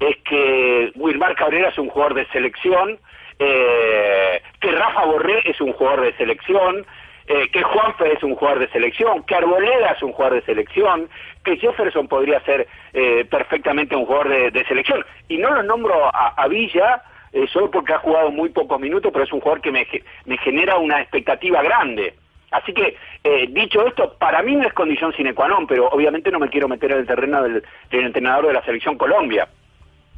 es que Wilmar Cabrera es un jugador de selección, eh, que Rafa Borré es un jugador de selección, eh, que Juanfe es un jugador de selección, que Arboleda es un jugador de selección, que Jefferson podría ser eh, perfectamente un jugador de, selección. Y no lo nombro a, Villa eh, solo porque ha jugado muy pocos minutos, pero es un jugador que me, genera una expectativa grande. Así que, dicho esto, para mí no es condición sine qua non, pero obviamente no me quiero meter en el terreno del, entrenador de la selección Colombia.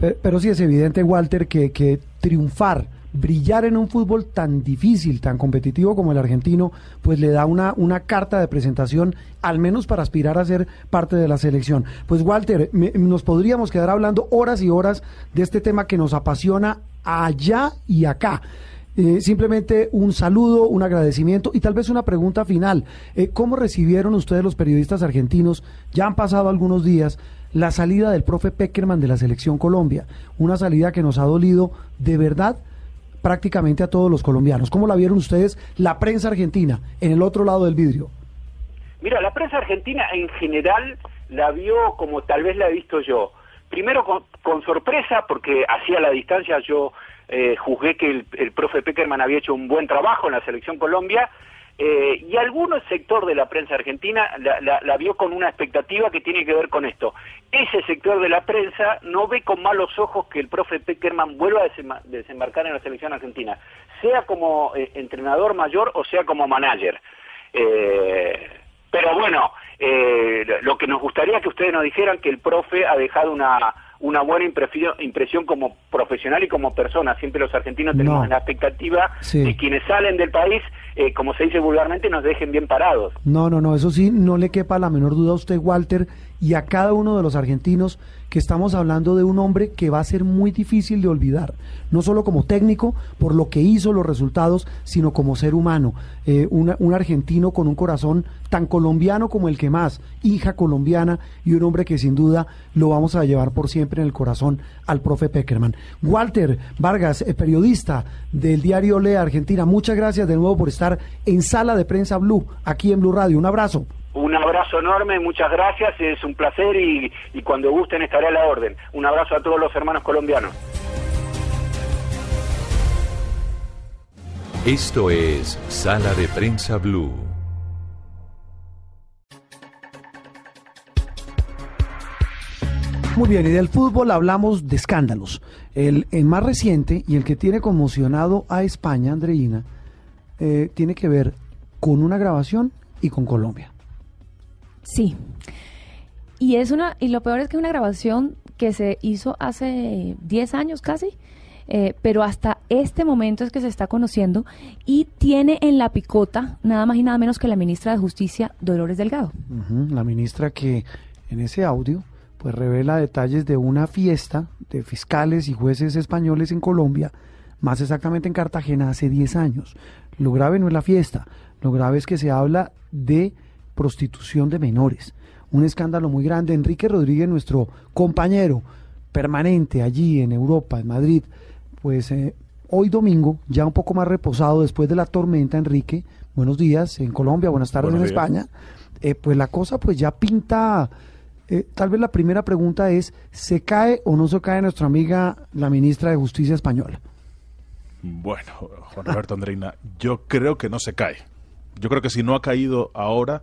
Pero, sí es evidente, Walter, que triunfar brillar en un fútbol tan difícil, tan competitivo como el argentino, pues le da una, una carta de presentación, al menos para aspirar a ser parte de la selección. Pues Walter, nos podríamos quedar hablando horas y horas de este tema que nos apasiona allá y acá. Eh, simplemente un saludo, un agradecimiento y tal vez una pregunta final. Eh, ¿Cómo recibieron ustedes los periodistas argentinos? Ya han pasado algunos días la salida del profe Peckerman de la selección Colombia, una salida que nos ha dolido de verdad prácticamente a todos los colombianos. ¿Cómo la vieron ustedes la prensa argentina en el otro lado del vidrio? Mira, la prensa argentina en general la vio como tal vez la he visto yo. Primero con, sorpresa, porque hacía la distancia yo eh, juzgué que el, el profe Peckerman había hecho un buen trabajo en la selección Colombia eh, y algunos sector de la prensa argentina la, vio con una expectativa que tiene que ver con esto. Ese sector de la prensa no ve con malos ojos que el profe Peckerman vuelva a desembarcar en la selección argentina, sea como eh, entrenador mayor o sea como manager. Eh, pero bueno, lo que nos gustaría que ustedes nos dijeran que el profe ha dejado una una buena impresión, como profesional y como persona. Siempre los argentinos tenemos la expectativa de quienes salen del país, eh, como se dice vulgarmente, nos dejen bien parados. No, no, no, eso sí, no le quepa la menor duda a usted, Walter, y a cada uno de los argentinos que estamos hablando de un hombre que va a ser muy difícil de olvidar, no solo como técnico, por lo que hizo, los resultados, sino como ser humano. Eh, un argentino con un corazón tan colombiano como el que más, hija colombiana y un hombre que sin duda lo vamos a llevar por siempre en el corazón al profe Peckerman. Walter Vargas, eh, periodista del diario Lea Argentina, muchas gracias de nuevo por estar en Sala de Prensa Blue, aquí en Blue Radio. Un abrazo. Un abrazo enorme, muchas gracias, es un placer y, y cuando gusten estaré a la orden. Un abrazo a todos los hermanos colombianos. Esto es Sala de Prensa Blue. Muy bien, y del fútbol hablamos de escándalos. El, más reciente y el que tiene conmocionado a España, Andreina, eh, tiene que ver con una grabación y con Colombia. Sí. Y es una y lo peor es que es una grabación que se hizo hace 10 años casi. Eh, pero hasta este momento es que se está conociendo y tiene en la picota nada más y nada menos que la ministra de Justicia, Dolores Delgado. la ministra que en ese audio pues revela detalles de una fiesta de fiscales y jueces españoles en Colombia, más exactamente en Cartagena hace 10 años. Lo grave no es la fiesta, lo grave es que se habla de prostitución de menores. Un escándalo muy grande. Enrique Rodríguez, nuestro compañero permanente allí en Europa, en Madrid, pues eh, hoy domingo, ya un poco más reposado después de la tormenta, Enrique, buenos días en Colombia, buenas tardes en España, eh, pues la cosa pues ya pinta, eh, tal vez la primera pregunta es, ¿se cae o no se cae nuestra amiga la ministra de Justicia española? Bueno, Juan Roberto Andreina, yo creo que no se cae. Yo creo que si no ha caído ahora,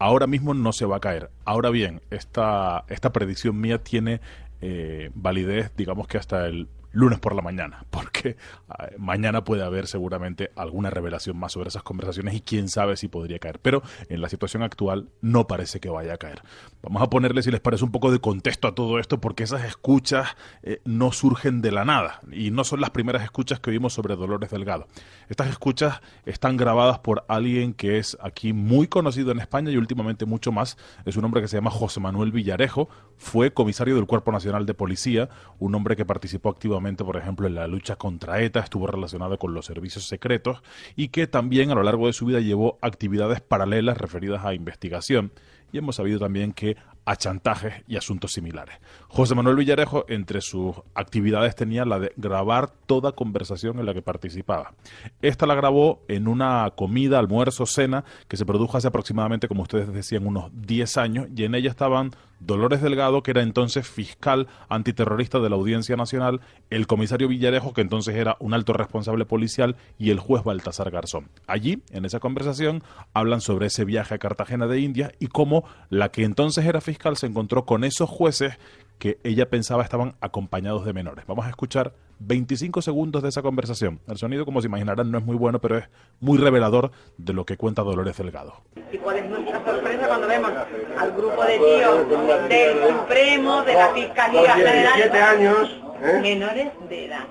ahora mismo no se va a caer. Ahora bien, esta, esta predicción mía tiene eh, validez, digamos que hasta el lunes por la mañana, porque ah, mañana puede haber seguramente alguna revelación más sobre esas conversaciones y quién sabe si podría caer. Pero en la situación actual no parece que vaya a caer. Vamos a ponerle, si les parece, un poco de contexto a todo esto, porque esas escuchas eh, no surgen de la nada y no son las primeras escuchas que vimos sobre Dolores Delgado. Estas escuchas están grabadas por alguien que es aquí muy conocido en España y últimamente mucho más. Es un hombre que se llama José Manuel Villarejo, fue comisario del Cuerpo Nacional de Policía, un hombre que participó activamente por ejemplo, en la lucha contra ETA, estuvo relacionado con los servicios secretos y que también a lo largo de su vida llevó actividades paralelas referidas a investigación. Y hemos sabido también que a chantajes y asuntos similares. José Manuel Villarejo, entre sus actividades, tenía la de grabar toda conversación en la que participaba. Esta la grabó en una comida, almuerzo, cena, que se produjo hace aproximadamente, como ustedes decían, unos 10 años, y en ella estaban Dolores Delgado, que era entonces fiscal antiterrorista de la Audiencia Nacional, el comisario Villarejo, que entonces era un alto responsable policial, y el juez Baltasar Garzón. Allí, en esa conversación, hablan sobre ese viaje a Cartagena de India y cómo la que entonces era fiscal se encontró con esos jueces que ella pensaba estaban acompañados de menores. Vamos a escuchar 25 segundos de esa conversación. El sonido, como se imaginarán, no es muy bueno, pero es muy revelador de lo que cuenta Dolores Delgado. ¿Y cuál es nuestra sorpresa cuando vemos al grupo de tíos del Supremo, de la Fiscalía General, años, ¿eh? menores de edad?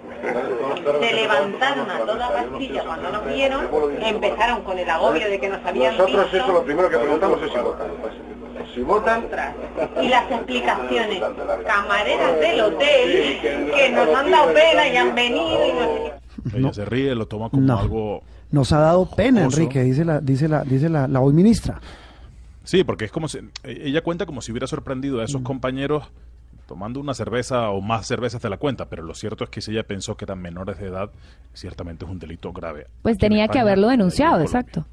Se levantaron a toda pastilla cuando nos vieron, empezaron con el agobio de que nos habían Nosotros visto. eso lo primero que preguntamos es si votan. Si votan, y las explicaciones. Camareras del hotel que nos han dado pena y han venido y no. Ella se ríe, lo toma como No. algo Nos ha dado pena, Jocoso. Enrique, dice la, dice la, dice la, la hoy ministra. Sí, porque es como si ella cuenta como si hubiera sorprendido a Mm. esos compañeros tomando una cerveza o más cervezas de la cuenta, pero lo cierto es que si ella pensó que eran menores de edad, ciertamente es un delito grave. Pues Aquí tenía que haberlo denunciado, Colombia. exacto.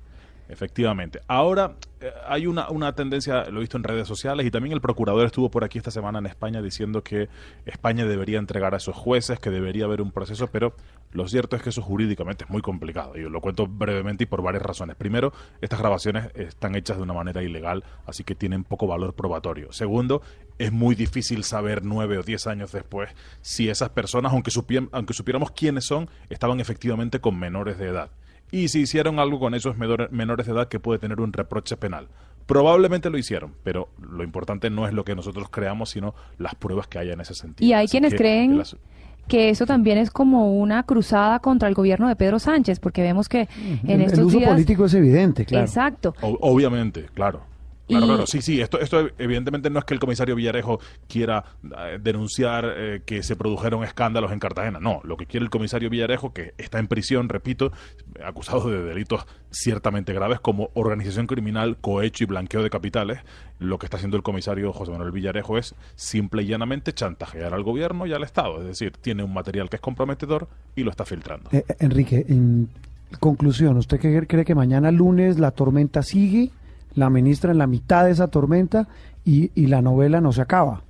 Efectivamente. Ahora eh, hay una, una tendencia, lo he visto en redes sociales, y también el procurador estuvo por aquí esta semana en España diciendo que España debería entregar a esos jueces, que debería haber un proceso, pero lo cierto es que eso jurídicamente es muy complicado. Y lo cuento brevemente y por varias razones. Primero, estas grabaciones están hechas de una manera ilegal, así que tienen poco valor probatorio. Segundo, es muy difícil saber nueve o diez años después si esas personas, aunque, supiem- aunque supiéramos quiénes son, estaban efectivamente con menores de edad y si hicieron algo con esos menor- menores de edad que puede tener un reproche penal. Probablemente lo hicieron, pero lo importante no es lo que nosotros creamos, sino las pruebas que haya en ese sentido. Y hay Así quienes que creen que eso también es como una cruzada contra el gobierno de Pedro Sánchez, porque vemos que en el, estos el uso días... político es evidente, claro. Exacto. O- obviamente, claro. Claro, Y- claro, sí, sí, esto, esto evidentemente no es que el comisario Villarejo quiera eh, denunciar eh, que se produjeron escándalos en Cartagena, no, lo que quiere el comisario Villarejo, que está en prisión, repito, acusado de delitos ciertamente graves como organización criminal, cohecho y blanqueo de capitales, lo que está haciendo el comisario José Manuel Villarejo es simple y llanamente chantajear al gobierno y al Estado, es decir, tiene un material que es comprometedor y lo está filtrando. Eh, Enrique, en conclusión, ¿usted cree que mañana lunes la tormenta sigue, la ministra en la mitad de esa tormenta y, y la novela no se acaba?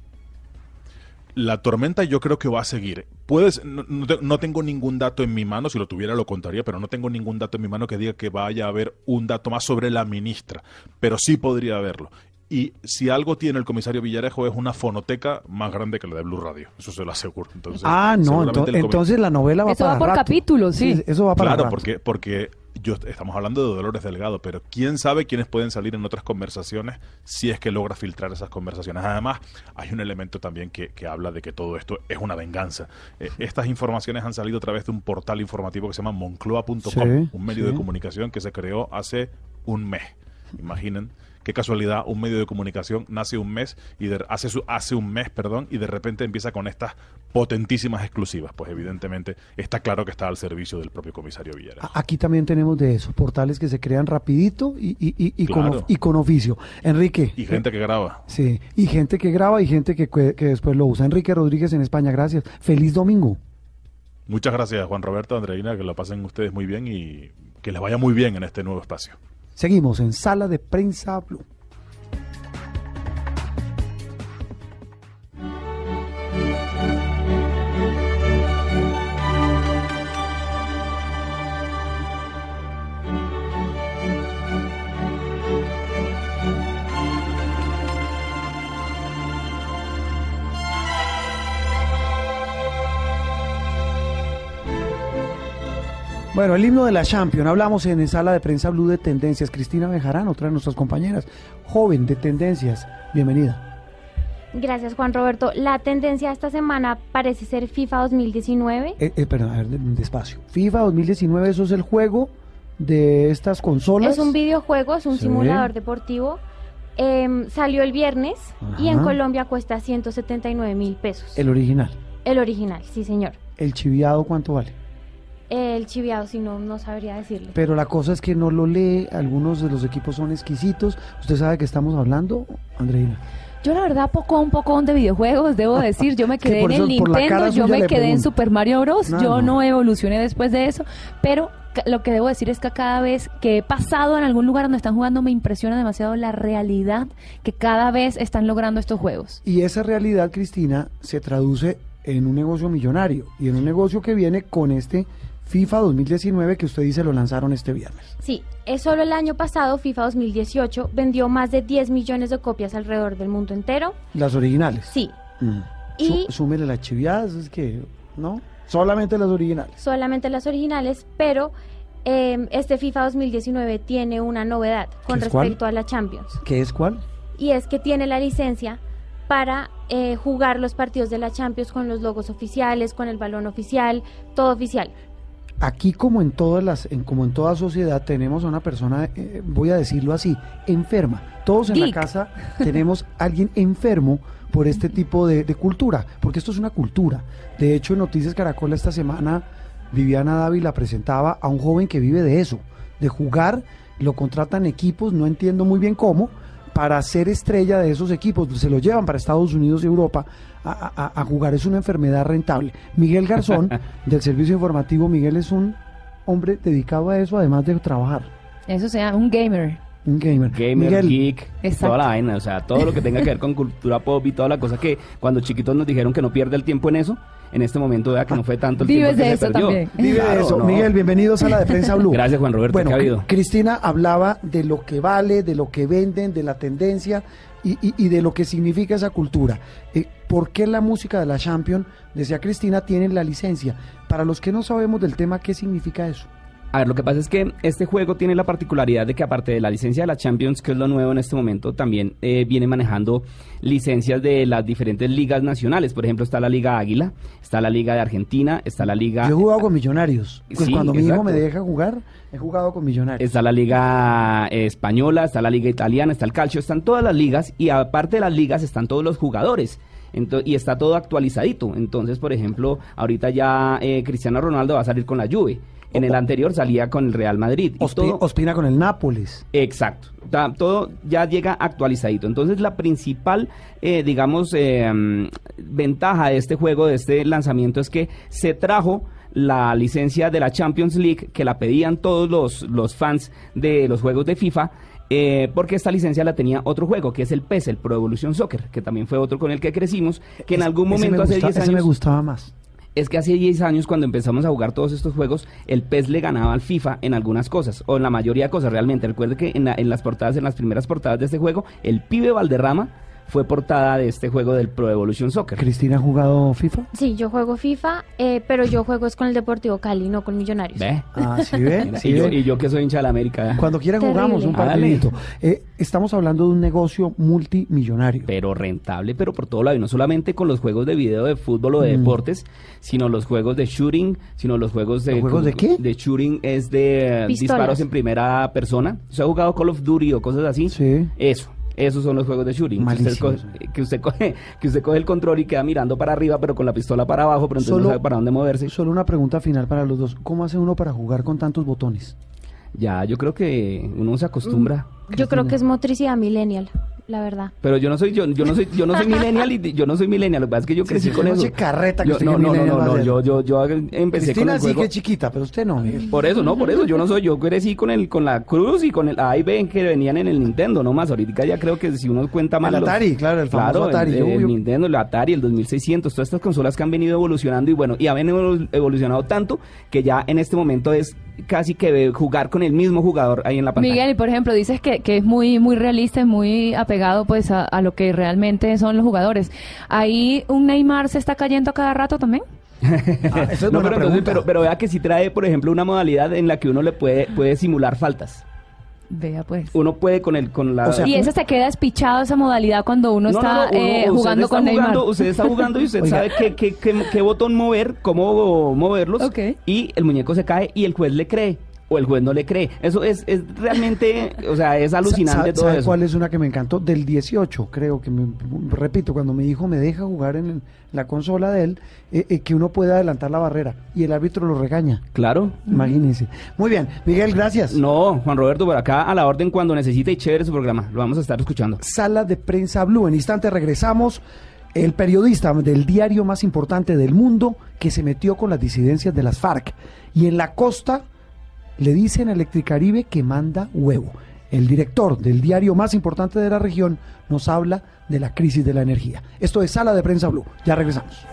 La tormenta yo creo que va a seguir. Puedes, no, no te- no tengo ningún dato en mi mano, si lo tuviera lo contaría, pero no tengo ningún dato en mi mano que diga que vaya a haber un dato más sobre la ministra, pero sí podría haberlo. Y si algo tiene el comisario Villarejo es una fonoteca más grande que la de Blue Radio, eso se lo aseguro. Entonces, ah, no, seguramente ento- el comi- entonces la novela va Eso para va por rato. capítulos, sí. Eso va para Claro, rato. porque, porque yo estamos hablando de Dolores Delgado, pero quién sabe quiénes pueden salir en otras conversaciones si es que logra filtrar esas conversaciones. Además, hay un elemento también que, que habla de que todo esto es una venganza. Eh, estas informaciones han salido a través de un portal informativo que se llama moncloa.com, Sí, un medio de comunicación que se creó hace un mes. Imaginen qué casualidad, un medio de comunicación nace un mes y de- hace su, hace un mes, perdón, y de repente empieza con estas potentísimas exclusivas. Pues evidentemente está claro que está al servicio del propio comisario Villarejo. A- Aquí también tenemos de eso, portales que se crean rapidito y, y, y, y con, Claro. y con oficio. Enrique. Y gente que graba. Sí, y gente que graba y gente que, que después lo usa. Enrique Rodríguez en España, gracias. Feliz domingo. Muchas gracias, Juan Roberto, Andreina, que lo pasen ustedes muy bien y que les vaya muy bien en este nuevo espacio. Seguimos en Sala de Prensa Blue. Bueno, el himno de la Champions. Hablamos en Sala de Prensa Blue de Tendencias. Cristina Bejarán, otra de nuestras compañeras, joven de Tendencias. Bienvenida. Gracias, Juan Roberto. La tendencia esta semana parece ser FIFA 2019. Eh, eh, perdón, a ver, de- despacio. FIFA 2019, eso es el juego de estas consolas. Es un videojuego, es un Sí. simulador deportivo. Em, salió el viernes y en. Colombia cuesta 179 mil pesos. El original. El original, sí, señor. El chiviado, ¿cuánto vale? El chiviado, si no, no sabría decirle. Pero la cosa es que no lo lee, algunos de los equipos son exquisitos. ¿Usted sabe que estamos hablando, Andreina? Yo la verdad poco un poco de videojuegos, debo decir, yo me Que quedé en el Nintendo, yo me quedé en. Super Mario Bros, No, yo no. no evolucioné después de eso, pero lo que debo decir es que cada vez que he pasado en algún lugar donde están jugando me impresiona demasiado la realidad que cada vez están logrando estos juegos. Y esa realidad, Cristina, se traduce en un negocio millonario y en un negocio que viene con este FIFA 2019 que usted dice lo lanzaron este viernes. Sí, es solo el año pasado, FIFA 2018, vendió más de 10 millones de copias alrededor del mundo entero. Las originales. Sí, Mm. Y- Sú- súmele las chiviadas, es que, ¿no? Solamente las originales. solamente las originales, pero eh, este FIFA 2019 tiene una novedad con respecto a la Champions. ¿Qué es cuál? Y es que tiene la licencia para eh, jugar los partidos de la Champions con los logos oficiales, con el balón oficial, todo oficial. Aquí como en todas las, en, como en toda sociedad tenemos a una persona, eh, voy a decirlo así, enferma. Todos en la casa tenemos alguien enfermo por este tipo de, de cultura, porque esto es una cultura. De hecho, en Noticias Caracol esta semana, Viviana Dávila presentaba a un joven que vive de eso, de jugar, lo contratan equipos, no entiendo muy bien cómo, para ser estrella de esos equipos, se lo llevan para Estados Unidos y Europa a, a- a jugar, es una enfermedad rentable. Miguel Garzón, del Servicio Informativo, Miguel es un hombre dedicado a eso, además de trabajar, Eso sea un gamer. un gamer. Gamer, Miguel, geek, Exacto. toda la vaina, o sea, todo lo que tenga que ver con cultura pop y toda la cosa que cuando chiquitos nos dijeron que no pierde el tiempo en eso, en este momento vea que no fue tanto el Vives tiempo que de se eso perdió. también. Vive de Claro, eso. no. Miguel, bienvenido a Sala de Prensa Blue. Gracias, Juan Roberto, Bueno, ¿qué ha Cri- habido? Cristina hablaba de lo que vale, de lo que venden, de la tendencia y, y- y de lo que significa esa cultura. Eh, ¿Por qué la música de la Champion, decía Cristina, tiene la licencia? Para los que no sabemos del tema, ¿qué significa eso? A ver, lo que pasa es que este juego tiene la particularidad de que aparte de la licencia de la Champions, que es lo nuevo en este momento, también eh, viene manejando licencias de las diferentes ligas nacionales. Por ejemplo, está la Liga Águila, está la Liga de Argentina, está la Liga... Yo he jugado con Millonarios. Pues Sí, cuando mi hijo me deja jugar, he jugado con Millonarios. Está la Liga eh, Española, está la Liga Italiana, está el Calcio, están todas las ligas y aparte de las ligas están todos los jugadores. Y está todo actualizadito. Entonces, por ejemplo, ahorita ya eh, Cristiano Ronaldo va a salir con la Juve. En el anterior salía con el Real Madrid. Y Ospi- todo- Ospina con el Nápoles. Exacto. Todo ya llega actualizadito. Entonces, la principal, eh, digamos, eh, ventaja de este juego, de este lanzamiento, es que se trajo la licencia de la Champions League, que la pedían todos los, los fans de los juegos de FIFA. Eh, porque esta licencia la tenía otro juego, que es el PES, el Pro Evolution Soccer, que también fue otro con el que crecimos, que en algún Ese momento hace gusta- 10 ese me años gustaba más. es que hace 10 años cuando empezamos a jugar todos estos juegos, el PES le ganaba al FIFA en algunas cosas, o en la mayoría de cosas realmente. Recuerde que en, la- en las portadas, en las primeras portadas de este juego, el pibe Valderrama fue portada de este juego del Pro Evolution Soccer. ¿Cristina ha jugado FIFA? Sí, yo juego FIFA, eh, pero yo juego es con el Deportivo Cali, no con Millonarios. ¿Ve? Ah, ¿sí ve? Mira, ¿Sí y, yo, ve? y yo que soy hincha de la América. Cuando quieran Terrible. jugamos un partidito. Eh, estamos hablando de un negocio multimillonario. Pero rentable, pero por todo lado. Y no solamente con los juegos de video de fútbol o de Mm. deportes, sino los juegos de shooting, sino los juegos de... ¿Los juegos de qué? De shooting es de eh, Pistolas. disparos en primera persona. ¿Se ha jugado Call of Duty o cosas así? Sí. Eso. Esos son los juegos de shooting. Que usted, coge, que, usted coge, que usted coge el control y queda mirando para arriba, pero con la pistola para abajo, pero entonces Solo- no sabe para dónde moverse. Solo una pregunta final para los dos. ¿Cómo hace uno para jugar con tantos botones? Ya, yo creo que uno se acostumbra. Yo creo que es motricidad millennial, la verdad. Pero yo no soy yo, yo no soy yo no soy millennial y yo no soy millennial, lo que pasa es que yo Sí, crecí sí, con eso. carreta que Yo- usted no, no, no, no, yo yo yo empecé con Cristina el sí juego. que es chiquita, pero usted no. Miguel. Por eso, no, por eso yo no soy, yo crecí con el con la Cruz y con el A y B que venían en el Nintendo, no más. Ahorita ya creo que si uno cuenta mal El los- Atari, claro, el famoso claro, Atari, el, el yo- Nintendo, el Atari, el 2600, todas estas consolas que han venido evolucionando y bueno, y han evol- evolucionado tanto que ya en este momento es casi que jugar con el mismo jugador ahí en la pantalla. Miguel, y por ejemplo, dices que, que es muy muy realista, y muy apegado pues a, a lo que realmente son los jugadores. Ahí un Neymar se está cayendo a cada rato también. Ah, esa es No, pero, entonces, pero, pero vea que sí trae, por ejemplo, una modalidad en la que uno le puede, puede simular faltas. Vea pues. Uno puede con el con la O sea, y eso se queda despichado esa modalidad cuando uno No, no, está no, uno- eh, jugando está con Neymar. jugando, Usted está jugando y usted Oiga. sabe qué, qué, qué- qué botón mover, cómo moverlos. Ok. Y el muñeco se cae y el juez le cree. O el juez no le cree. Eso es, es realmente, o sea, es alucinante ¿Sabe, todo sabe eso. cuál es una que me encantó? Del 18, creo que, me, repito, cuando mi hijo me deja jugar en la consola de él, eh, eh, que uno puede adelantar la barrera y el árbitro lo regaña. Claro. Imagínense. Muy bien, Miguel, gracias. No, Juan Roberto, por acá a la orden cuando necesite y chévere su programa. Lo vamos a estar escuchando. Sala de Prensa Blue. En instante regresamos. El periodista del diario más importante del mundo que se metió con las disidencias de las FARC. Y en la costa le dicen a Electricaribe que manda huevo. El director del diario más importante de la región nos habla de la crisis de la energía. Esto es Sala de Prensa Blue. Ya regresamos.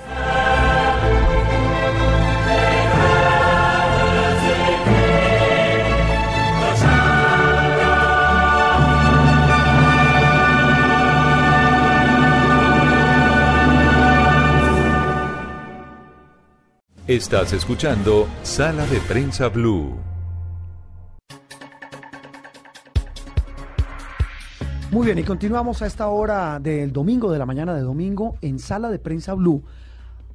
Estás escuchando Sala de Prensa Blue. Muy bien, y continuamos a esta hora del domingo, de la mañana de domingo, en Sala de Prensa Blue,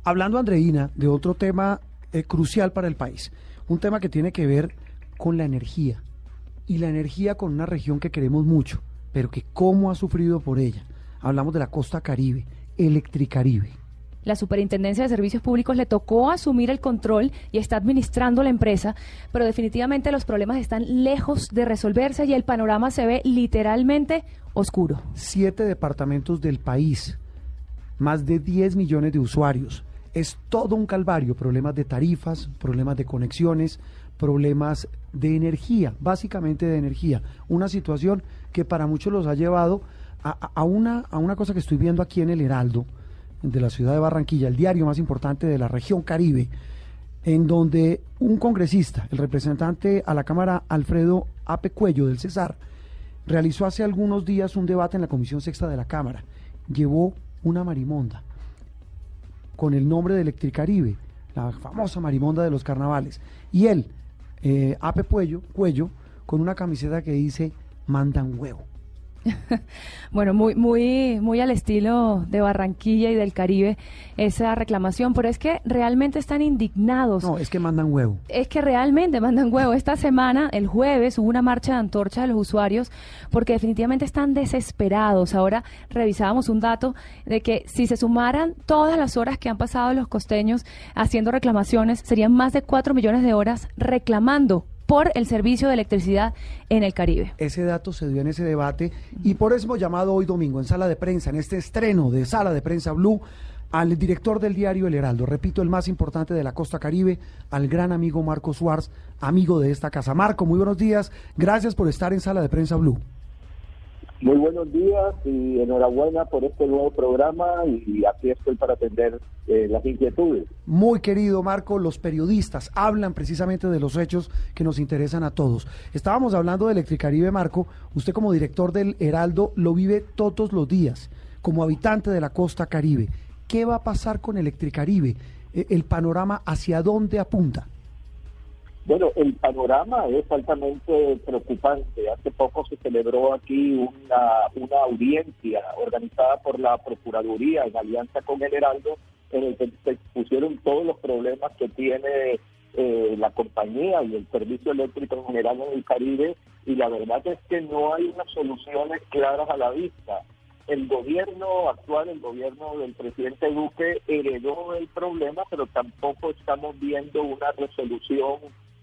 hablando, Andreina, de otro tema eh, crucial para el país. Un tema que tiene que ver con la energía. Y la energía con una región que queremos mucho, pero que cómo ha sufrido por ella. Hablamos de la costa caribe, Electricaribe. La Superintendencia de Servicios Públicos le tocó asumir el control y está administrando la empresa, pero definitivamente los problemas están lejos de resolverse y el panorama se ve literalmente oscuro. Siete departamentos del país, más de 10 millones de usuarios. Es todo un calvario, problemas de tarifas, problemas de conexiones, problemas de energía, básicamente de energía. Una situación que para muchos los ha llevado a, una, a una cosa que estoy viendo aquí en el Heraldo, de la ciudad de Barranquilla, el diario más importante de la región Caribe, en donde un congresista, el representante a la Cámara Alfredo Ape Cuello del Cesar, realizó hace algunos días un debate en la Comisión Sexta de la Cámara. Llevó una marimonda con el nombre de Electricaribe, la famosa marimonda de los carnavales. Y él, eh, Ape Cuello, con una camiseta que dice, mandan huevo. Bueno, muy, muy, muy al estilo de Barranquilla y del Caribe esa reclamación, pero es que realmente están indignados. No, es que mandan huevo. Es que realmente mandan huevo. Esta semana, el jueves, hubo una marcha de antorcha de los usuarios porque definitivamente están desesperados. Ahora revisábamos un dato de que si se sumaran todas las horas que han pasado los costeños haciendo reclamaciones, serían más de 4 millones de horas reclamando por el servicio de electricidad en el Caribe. Ese dato se dio en ese debate y por eso hemos llamado hoy domingo en sala de prensa, en este estreno de sala de prensa Blue, al director del diario El Heraldo, repito, el más importante de la costa caribe, al gran amigo Marco Suárez, amigo de esta casa. Marco, muy buenos días, gracias por estar en sala de prensa Blue. Muy buenos días y enhorabuena por este nuevo programa y aquí estoy para atender eh, las inquietudes. Muy querido Marco, los periodistas hablan precisamente de los hechos que nos interesan a todos. Estábamos hablando de Electricaribe, Marco, usted como director del Heraldo lo vive todos los días, como habitante de la costa caribe. ¿Qué va a pasar con Electricaribe? Eh, ¿El panorama hacia dónde apunta? Bueno, el panorama es altamente preocupante. Hace poco se celebró aquí una, una audiencia organizada por la Procuraduría en alianza con el Heraldo, en el que se expusieron todos los problemas que tiene eh, la compañía y el servicio eléctrico en general en el Caribe, y la verdad es que no hay unas soluciones claras a la vista. El gobierno actual, el gobierno del presidente Duque, heredó el problema, pero tampoco estamos viendo una resolución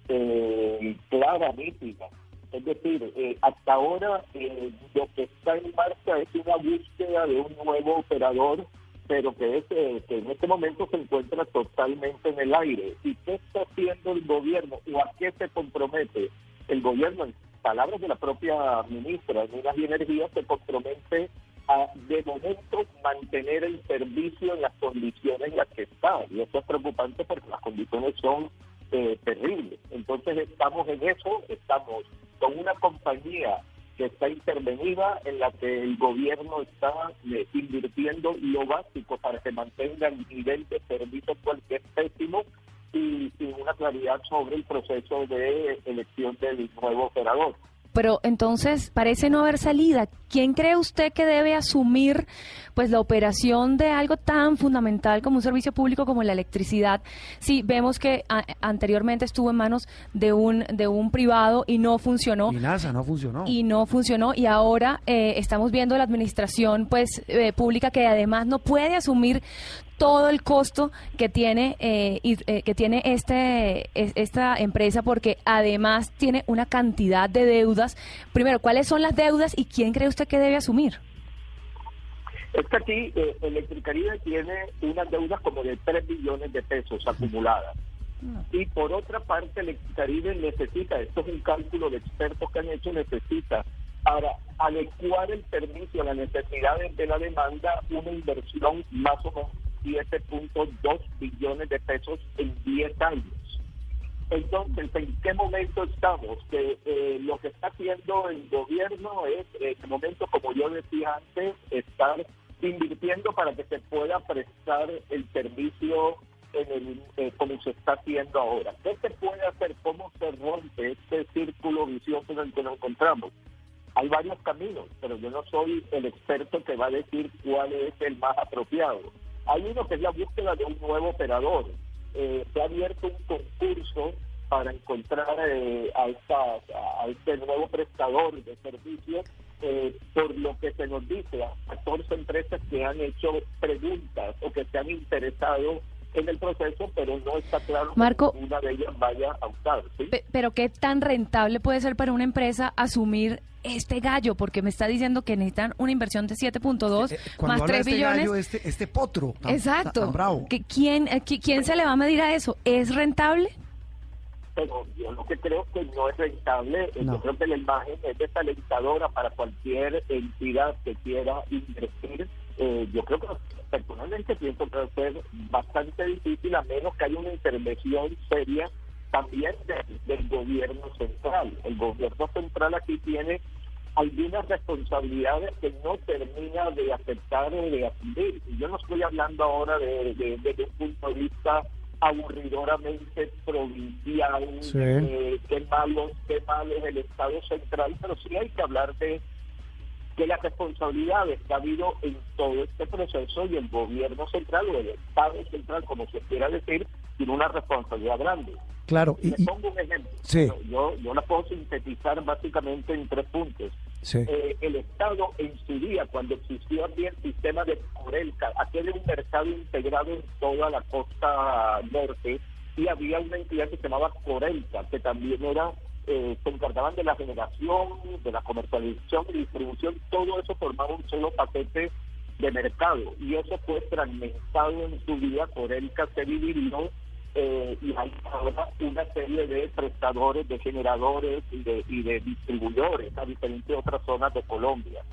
eh, clara, nítida. Es decir, eh, hasta ahora eh, lo que está en marcha es una búsqueda de un nuevo operador, pero que, es, eh, que en este momento se encuentra totalmente en el aire. ¿Y qué está haciendo el gobierno o a qué se compromete? El gobierno, en palabras de la propia ministra de Minas y Energía, se compromete a, de momento, mantener el servicio en las condiciones en las que está. Y eso es preocupante porque las condiciones son eh, terrible. Entonces estamos en eso, estamos con una compañía que está intervenida en la que el gobierno está eh, invirtiendo lo básico para que mantenga el nivel de servicio es pésimo y sin una claridad sobre el proceso de elección del nuevo operador. Pero entonces parece no haber salida. ¿Quién cree usted que debe asumir pues la operación de algo tan fundamental como un servicio público como la electricidad? Si vemos que a- anteriormente estuvo en manos de un de un privado y no funcionó. Y NASA no funcionó. Y no funcionó y ahora eh, estamos viendo la administración pues eh, pública que además no puede asumir todo el costo que tiene eh, y, eh, que tiene este es- esta empresa porque además tiene una cantidad de deudas. Primero, ¿cuáles son las deudas y quién cree usted que debe asumir? Es que aquí eh, Electricaribe tiene unas deudas como de 3 billones de pesos acumuladas. Y por otra parte, Electricaribe necesita, esto es un cálculo de expertos que han hecho, necesita para adecuar el servicio a las necesidades de la demanda una inversión más o menos 7.2 billones de pesos en 10 años. Entonces, ¿en qué momento estamos? Eh, lo que está haciendo el gobierno es, en el momento, como yo decía antes, estar invirtiendo para que se pueda prestar el servicio en el, eh, como se está haciendo ahora. ¿Qué se puede hacer? ¿Cómo se rompe este círculo vicioso en el que nos encontramos? Hay varios caminos, pero yo no soy el experto que va a decir cuál es el más apropiado. Hay uno que es la búsqueda de un nuevo operador. Eh, se ha abierto un concurso para encontrar eh, a, esta, a este nuevo prestador de servicios, eh, por lo que se nos dice, a 14 empresas que han hecho preguntas o que se han interesado en el proceso, pero no está claro Marco. que ninguna de ellas vaya a usar. ¿sí? Pe- Pero qué tan rentable puede ser para una empresa asumir este gallo, porque me está diciendo que necesitan una inversión de 7.2 Eh, más habla 3 de este billones. gallo, este, este potro tan- Exacto. tan bravo. ¿Que ¿Quién, eh, qui- ¿Quién se le va a medir a eso? ¿Es rentable? pero yo lo que creo que no es rentable, eh, No. yo creo que la imagen es desalentadora para cualquier entidad que quiera invertir. Eh, yo creo que personalmente pienso que va a ser bastante difícil a menos que haya una intervención seria también de- del gobierno central. El gobierno central aquí tiene algunas responsabilidades que no termina de aceptar o de asumir. Y yo no estoy hablando ahora de, de- un punto de vista aburridoramente provincial, Sí. eh, qué malo, qué malo es el Estado central, pero sí hay que hablar de que las responsabilidades que ha habido en todo este proceso y el gobierno central o el Estado central, como se quiera decir, tiene una responsabilidad grande. Claro, y, pongo un ejemplo. Sí. Yo, yo la puedo sintetizar básicamente en tres puntos. Sí. Eh, el Estado en su día, cuando existía aquí el sistema de Corelca, aquí había un mercado integrado en toda la costa norte y había una entidad que se llamaba Corelca, que también era, eh, se encargaban de la generación, de la comercialización y distribución, todo eso formaba un solo paquete de mercado y eso fue fragmentado en su día, Corelca se dividió eh, y hay ahora una serie de prestadores, de generadores y de, y de distribuidores a diferentes otras zonas de Colombia.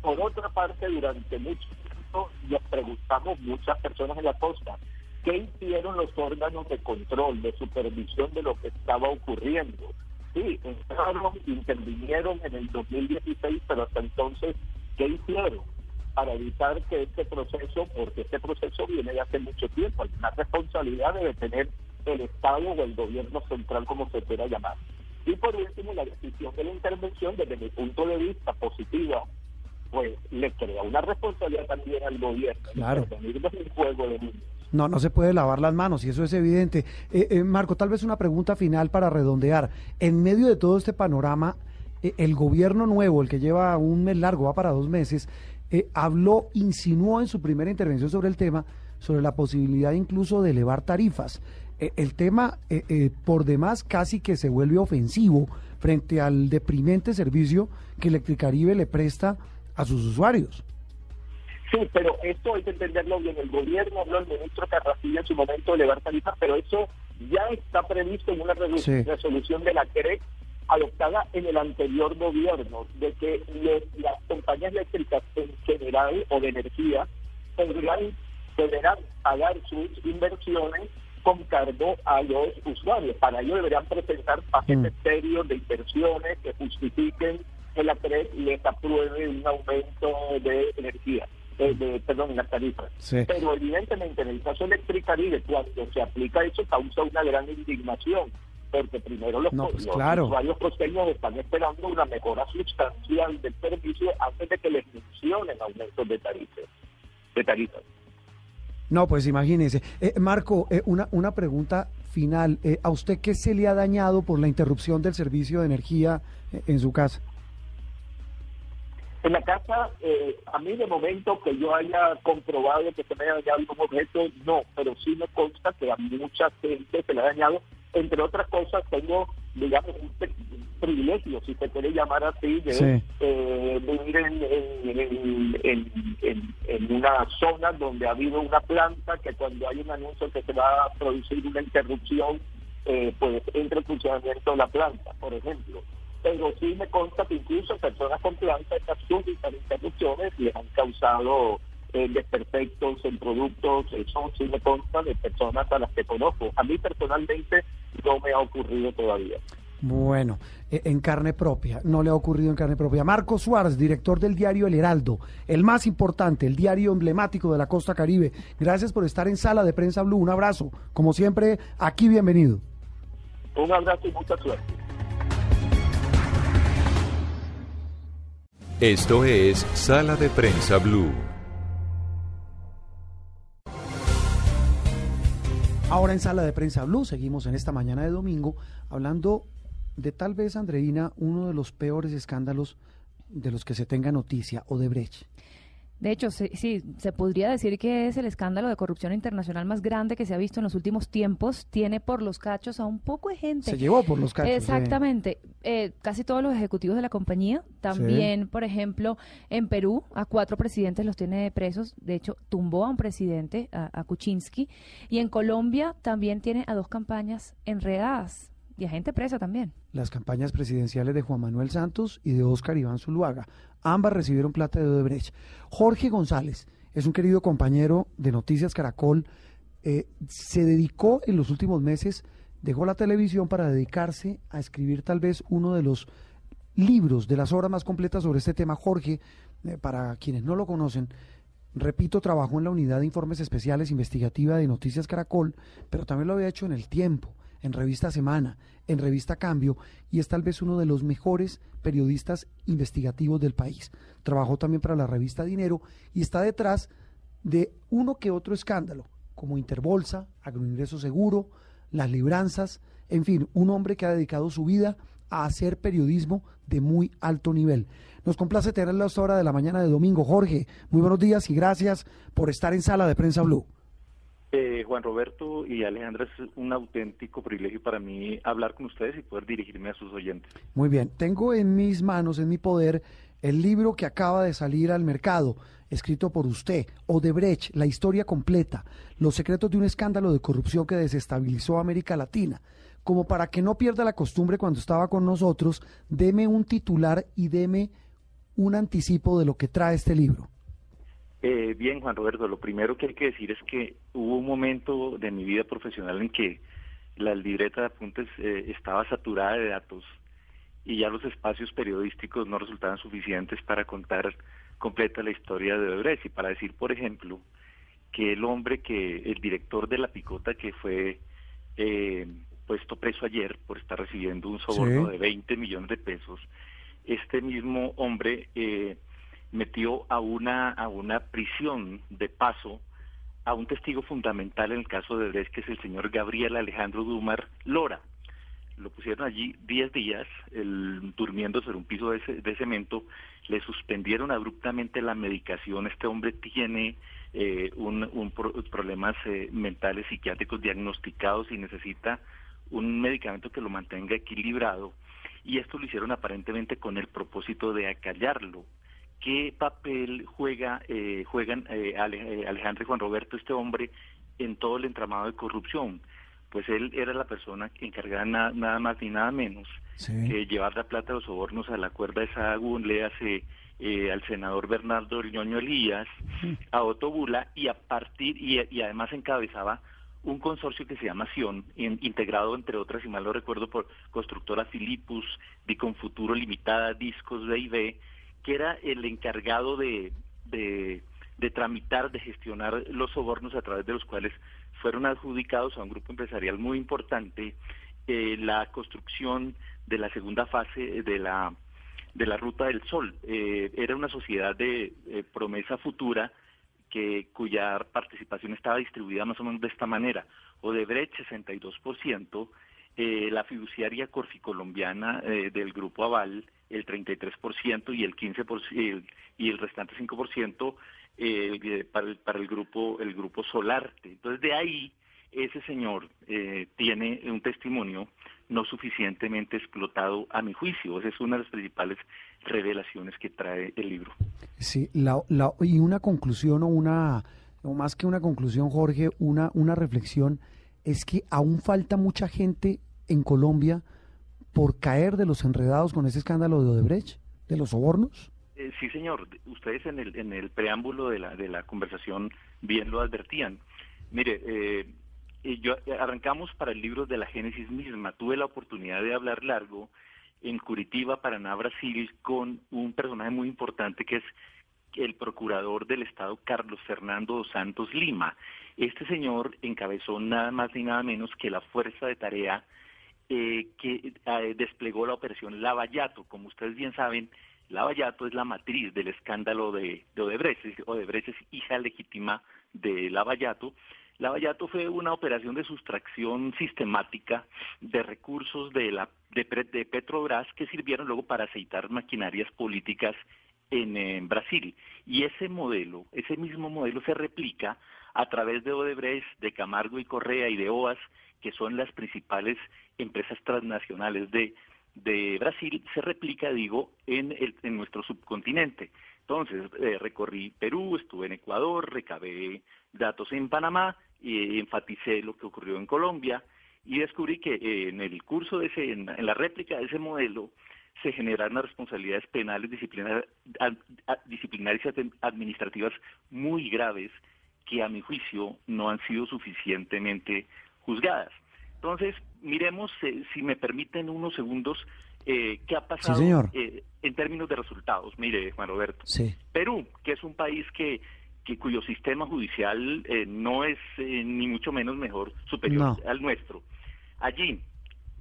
Por otra parte, durante mucho tiempo nos preguntamos muchas personas en la costa, ¿qué hicieron los órganos de control, de supervisión de lo que estaba ocurriendo? Sí, entraron, intervinieron en el 2016, pero hasta entonces, ¿qué hicieron? para evitar que este proceso, porque este proceso viene de hace mucho tiempo, hay una responsabilidad debe tener el Estado o el gobierno central, como se quiera llamar. Y por último, la decisión de la intervención, desde mi punto de vista positiva, pues le crea una responsabilidad también al gobierno. Claro. Intervenir un juego de niños. No, no se puede lavar las manos y eso es evidente. Eh, eh, Marco, tal vez una pregunta final para redondear. En medio de todo este panorama, eh, el gobierno nuevo, el que lleva un mes largo, va para dos meses, eh, habló, insinuó en su primera intervención sobre el tema, sobre la posibilidad incluso de elevar tarifas. Eh, el tema, por demás, casi que se vuelve ofensivo frente al deprimente servicio que Electricaribe le presta a sus usuarios. Sí, pero esto hay que entenderlo bien. El gobierno habló, el ministro Carrasilla en su momento de elevar tarifas, pero eso ya está previsto en una Sí. resolución de la CREC adoptada en el anterior gobierno, de que los- las compañías eléctricas en general o de energía podrán, deberán pagar sus inversiones con cargo a los usuarios. Para ello deberán presentar paquetes serios de inversiones que justifiquen que la CREC les apruebe un aumento de energía, eh, de, perdón, en las tarifas. Sí. Pero evidentemente en el caso de Electricaribe, cuando se aplica eso, causa una gran indignación. porque primero los, No, pues, los claro. usuarios costeños están esperando una mejora sustancial del servicio antes de que les mencionen aumentos de tarifas. De tarifas. No, pues imagínese. Eh, Marco, eh, una, una pregunta final. Eh, ¿A usted qué se le ha dañado por la interrupción del servicio de energía eh, en su casa? En la casa, eh, a mí de momento que yo haya comprobado que se me haya dañado un objeto, no, pero sí me consta que a mucha gente se le ha dañado. Entre otras cosas, tengo, digamos, un privilegio, si se quiere llamar así, de Sí. eh, vivir en, en, en- en- en- en una zona donde ha habido una planta que cuando hay un anuncio que se va a producir una interrupción, eh, pues entra en funcionamiento la planta, por ejemplo. Pero sí me consta que incluso personas con planta estas súbitas interrupciones les han causado eh, desperfectos en productos, eso sí me consta de personas a las que conozco. A mí personalmente no me ha ocurrido todavía. Bueno, eh, en carne propia, no le ha ocurrido en carne propia. Marco Suárez, director del diario El Heraldo, el más importante, el diario emblemático de la costa caribe. Gracias por estar en Sala de Prensa Blue. Un abrazo. Como siempre, aquí bienvenido. Un abrazo y mucha suerte. Esto es Sala de Prensa Blue. Ahora en Sala de Prensa Blue seguimos en esta mañana de domingo hablando de tal vez, Andreina, uno de los peores escándalos de los que se tenga noticia, Odebrecht. De hecho, sí, sí, se podría decir que es el escándalo de corrupción internacional más grande que se ha visto en los últimos tiempos. Tiene por los cachos a un poco de gente. Se llevó por los cachos. sí. Exactamente. Eh, casi todos los ejecutivos de la compañía. También, por ejemplo, en Perú, a cuatro presidentes los tiene presos. De hecho, tumbó a un presidente, a, a Kuczynski. Y en Colombia también tiene a dos campañas enredadas. Y a gente presa también. Las campañas presidenciales de Juan Manuel Santos y de Óscar Iván Zuluaga. Ambas recibieron plata de Odebrecht. Jorge González es un querido compañero de Noticias Caracol. Eh, se dedicó en los últimos meses, dejó la televisión para dedicarse a escribir tal vez uno de los libros, de las obras más completas sobre este tema. Jorge, eh, para quienes no lo conocen, repito, trabajó en la unidad de informes especiales investigativa de Noticias Caracol, pero también lo había hecho en El Tiempo, en Revista Semana, en Revista Cambio, y es tal vez uno de los mejores periodistas investigativos del país. Trabajó también para la revista Dinero y está detrás de uno que otro escándalo, como Interbolsa, Agroingreso Seguro, las libranzas, en fin, un hombre que ha dedicado su vida a hacer periodismo de muy alto nivel. Nos complace tenerlo a esta hora de la mañana de domingo. Jorge, muy buenos días y gracias por estar en Sala de Prensa Blue. Eh, Juan Roberto y Alejandra, es un auténtico privilegio para mí hablar con ustedes y poder dirigirme a sus oyentes. Muy bien, tengo en mis manos, en mi poder, el libro que acaba de salir al mercado, escrito por usted, Odebrecht, la historia completa, los secretos de un escándalo de corrupción que desestabilizó América Latina. Como para que no pierda la costumbre cuando estaba con nosotros, deme un titular y deme un anticipo de lo que trae este libro. Eh, bien, Juan Roberto, lo primero que hay que decir es que hubo un momento de mi vida profesional en que la libreta de apuntes eh, estaba saturada de datos y ya los espacios periodísticos no resultaban suficientes para contar completa la historia de Odebrecht y para decir, por ejemplo, que el hombre que, el director de la picota que fue eh, puesto preso ayer por estar recibiendo un soborno Sí. de 20 millones de pesos, este mismo hombre eh, metió a una a una prisión de paso a un testigo fundamental en el caso de Odebrecht, que es el señor Gabriel Alejandro Dumar Lora. Lo pusieron allí 10 días, el- durmiendo sobre un piso de cemento, le suspendieron abruptamente la medicación. Este hombre tiene eh, un, un pro- problemas eh, mentales psiquiátricos diagnosticados y necesita un medicamento que lo mantenga equilibrado. Y esto lo hicieron aparentemente con el propósito de acallarlo. ¿Qué papel juega eh, juegan eh, eh, Alejandro y Juan Roberto, este hombre, en todo el entramado de corrupción? Pues él era la persona encargada na- nada más ni nada menos que llevar la plata de los sobornos a la cuerda de Sahagún, le hace eh, al senador Bernardo Ñoño Elías, a Otto Bula, y a partir, y, y además encabezaba un consorcio que se llama Sion, in- integrado entre otras, si mal no recuerdo, por constructora Philippus, Futuro Limitada, Discos B&B, que era el encargado de, de, de tramitar, de gestionar los sobornos a través de los cuales fueron adjudicados a un grupo empresarial muy importante eh, la construcción de la segunda fase de la de la Ruta del Sol. Eh, era una sociedad de eh, promesa futura que cuya participación estaba distribuida más o menos de esta manera. Odebrecht 62%, eh, la fiduciaria corficolombiana del grupo Aval el 33% y el 15% y el restante 5% eh, para el para el grupo el grupo Solarte. Entonces de ahí ese señor eh, tiene un testimonio no suficientemente explotado a mi juicio. Esa es una de las principales revelaciones que trae el libro. Sí, la, la, y una conclusión o una, o más que una conclusión, Jorge, una, una reflexión, es que aún falta mucha gente en Colombia por caer de los enredados con ese escándalo de Odebrecht, de los sobornos. Eh, sí, señor. Ustedes en el, en el preámbulo de la, de la conversación bien lo advertían. Mire, eh, yo arrancamos para el libro de la Génesis misma. Tuve la oportunidad de hablar largo en Curitiba, Paraná, Brasil, con un personaje muy importante que es el procurador del Estado, Carlos Fernando Santos Lima. Este señor encabezó nada más ni nada menos que la fuerza de tarea eh, que eh, desplegó la operación Lavallato. Como ustedes bien saben, Lavallato es la matriz del escándalo de, de Odebrecht. Odebrecht es hija legítima de Lavallato. Lavallato fue una operación de sustracción sistemática de recursos de, la, de, de Petrobras que sirvieron luego para aceitar maquinarias políticas en, en, Brasil. Y ese modelo, ese mismo modelo se replica a través de Odebrecht, de Camargo y Correa y de OAS, que son las principales empresas transnacionales de, Brasil, se replica, digo, en, el, en nuestro subcontinente. Entonces, eh, recorrí Perú, estuve en Ecuador, recabé datos en Panamá, y enfaticé lo que ocurrió en Colombia y descubrí que eh, en el curso de ese, en, en, la réplica de ese modelo, se generaron responsabilidades penales, disciplinarias y administrativas muy graves que a mi juicio no han sido suficientemente juzgadas. Entonces, miremos, eh, si me permiten unos segundos, eh, qué ha pasado sí, eh, en términos de resultados. Mire, Juan Roberto, sí. Perú, que es un país que, que cuyo sistema judicial eh, no es ni mucho menos mejor, superior No. al nuestro. Allí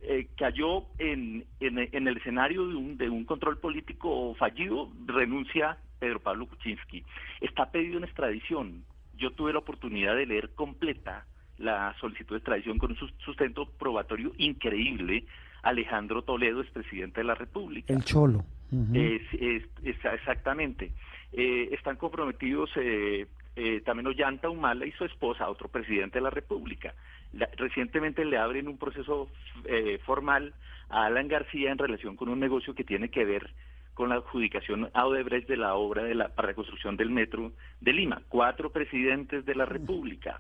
eh, cayó en, en, en el escenario de un, de un control político fallido, renuncia Pedro Pablo Kuczynski. Está pedido en extradición. Yo tuve la oportunidad de leer completa la solicitud de extradición con un sus- sustento probatorio increíble. Alejandro Toledo es presidente de la República. El cholo. Ujú. Es, es- es- exactamente. Eh, están comprometidos eh, eh, también Ollanta Humala y su esposa, otro presidente de la República. La- recientemente le abren un proceso eh, formal a Alan García en relación con un negocio que tiene que ver con la adjudicación a Odebrecht de la obra de la, para la construcción del metro de Lima. Cuatro presidentes de la República.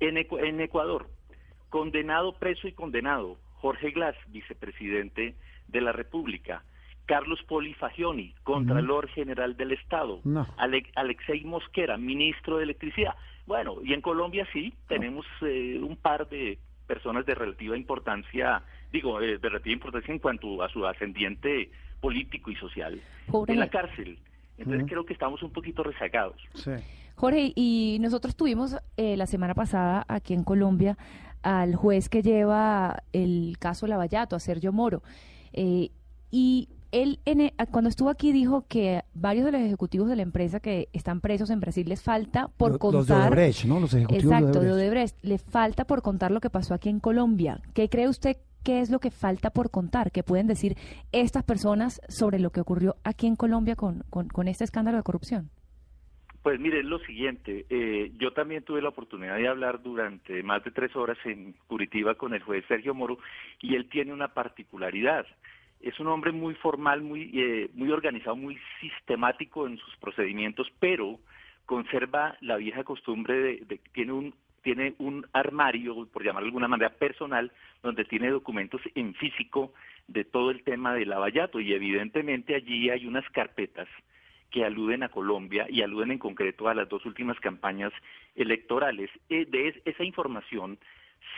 En, Ecu- en Ecuador, condenado, preso y condenado, Jorge Glass, vicepresidente de la República. Carlos Polifagioni, Contralor General del Estado. No. Ale- Alexei Mosquera, ministro de Electricidad. Bueno, y en Colombia sí, tenemos eh, un par de personas de relativa importancia, digo, eh, de relativa importancia en cuanto a su ascendiente político y social Jorge. en la cárcel. Entonces creo que estamos un poquito rezagados. Jorge, y nosotros tuvimos eh, la semana pasada aquí en Colombia al juez que lleva el caso Lavallato, a Sergio Moro. Eh, y él, en e- cuando estuvo aquí, dijo que varios de los ejecutivos de la empresa que están presos en Brasil les falta por contar. Los de Odebrecht, ¿no? Los ejecutivos Exacto, de de Odebrecht. Odebrecht. Le falta por contar lo que pasó aquí en Colombia. ¿Qué cree usted qué es lo que falta por contar? ¿Qué pueden decir estas personas sobre lo que ocurrió aquí en Colombia con, con, este escándalo de corrupción? Pues mire, es lo siguiente, eh, yo también tuve la oportunidad de hablar durante más de tres horas en Curitiba con el juez Sergio Moro y él tiene una particularidad. Es un hombre muy formal, muy, eh, muy organizado, muy sistemático en sus procedimientos, pero conserva la vieja costumbre de, de tiene un tiene un armario, por llamarlo de alguna manera personal, donde tiene documentos en físico de todo el tema del lavallato y evidentemente allí hay unas carpetas que aluden a Colombia y aluden en concreto a las dos últimas campañas electorales. Eh, de es- esa información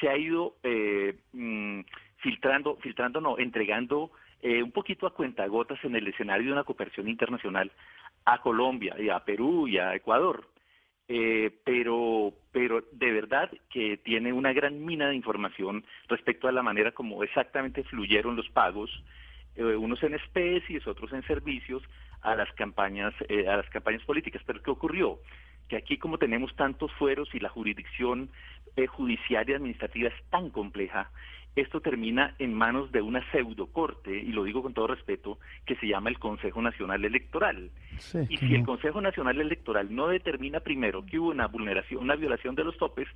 se ha ido eh, mm, filtrando, filtrando no, entregando eh, un poquito a cuentagotas en el escenario de una cooperación internacional a Colombia y a Perú y a Ecuador. Eh, pero, pero de verdad que tiene una gran mina de información respecto a la manera como exactamente fluyeron los pagos, eh, unos en especies, otros en servicios, a las campañas, eh, a las campañas políticas. Pero ¿qué ocurrió? Que aquí como tenemos tantos fueros y la jurisdicción judicial y administrativa es tan compleja, esto termina en manos de una pseudocorte, y lo digo con todo respeto, que se llama el Consejo Nacional Electoral. y si el Consejo Nacional Electoral no determina primero que hubo una vulneración, una violación de los topes,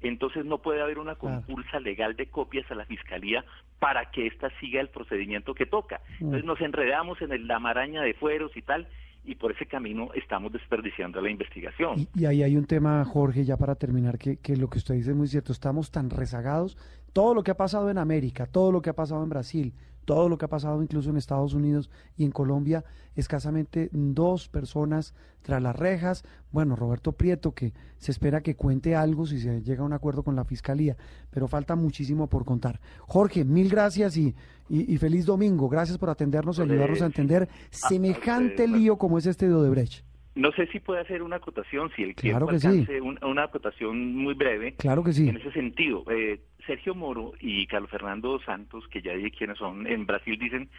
entonces no puede haber una compulsa legal de copias a la Fiscalía para que ésta siga el procedimiento que toca. Entonces nos enredamos en la maraña de fueros y tal, y por ese camino estamos desperdiciando la investigación. Y, ahí hay un tema, Jorge, ya para terminar, que, que, lo que usted dice es muy cierto, estamos tan rezagados, todo lo que ha pasado en América, todo lo que ha pasado en Brasil, todo lo que ha pasado incluso en Estados Unidos y en Colombia, escasamente dos personas tras las rejas. Bueno, Roberto Prieto, que se espera que cuente algo si se llega a un acuerdo con la Fiscalía, pero falta muchísimo por contar. Jorge, mil gracias y, y, feliz domingo. Gracias por atendernos y ayudarnos a entender semejante lío como es este de Odebrecht. No sé si puede hacer una acotación, si el claro que sí. una acotación muy breve. Claro que sí. En ese sentido, eh, Sergio Moro y Carlos Fernando Santos, que ya dije quiénes son, en Brasil dicen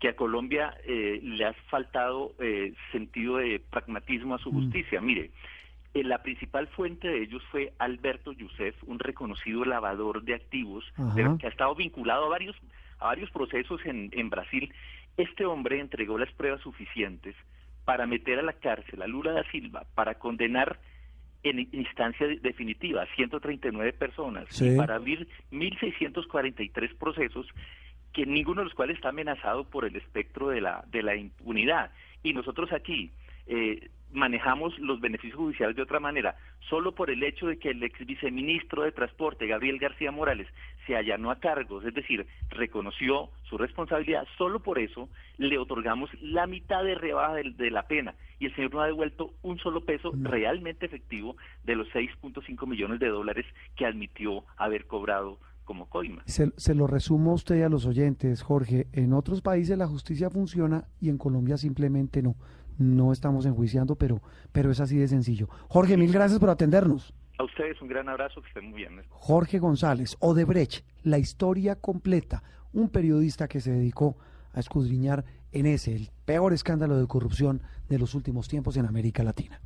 que a Colombia eh, le ha faltado eh, sentido de pragmatismo a su mm. justicia. Mire, eh, la principal fuente de ellos fue Alberto Yusef, un reconocido lavador de activos que ha estado vinculado a varios, a varios procesos en, en Brasil. Este hombre entregó las pruebas suficientes para meter a la cárcel a Lula da Silva, para condenar en instancia definitiva 139 personas y para abrir 1.643 procesos que ninguno de los cuales está amenazado por el espectro de la de la impunidad. Y nosotros aquí eh, manejamos los beneficios judiciales de otra manera, solo por el hecho de que el ex viceministro de Transporte, Gabriel García Morales, se allanó a cargos, es decir, reconoció su responsabilidad, solo por eso le otorgamos la mitad de rebaja de, la pena y el señor no ha devuelto un solo peso realmente efectivo de los 6.5 millones de dólares que admitió haber cobrado como coima. Se, se, lo resumo a usted y a los oyentes, Jorge. En otros países la justicia funciona y en Colombia simplemente no no estamos enjuiciando, pero, pero es así de sencillo. Jorge, mil gracias por atendernos. A ustedes un gran abrazo, que estén muy bien. Jorge González, Odebrecht, la historia completa, un periodista que se dedicó a escudriñar en ese, el peor escándalo de corrupción de los últimos tiempos en América Latina.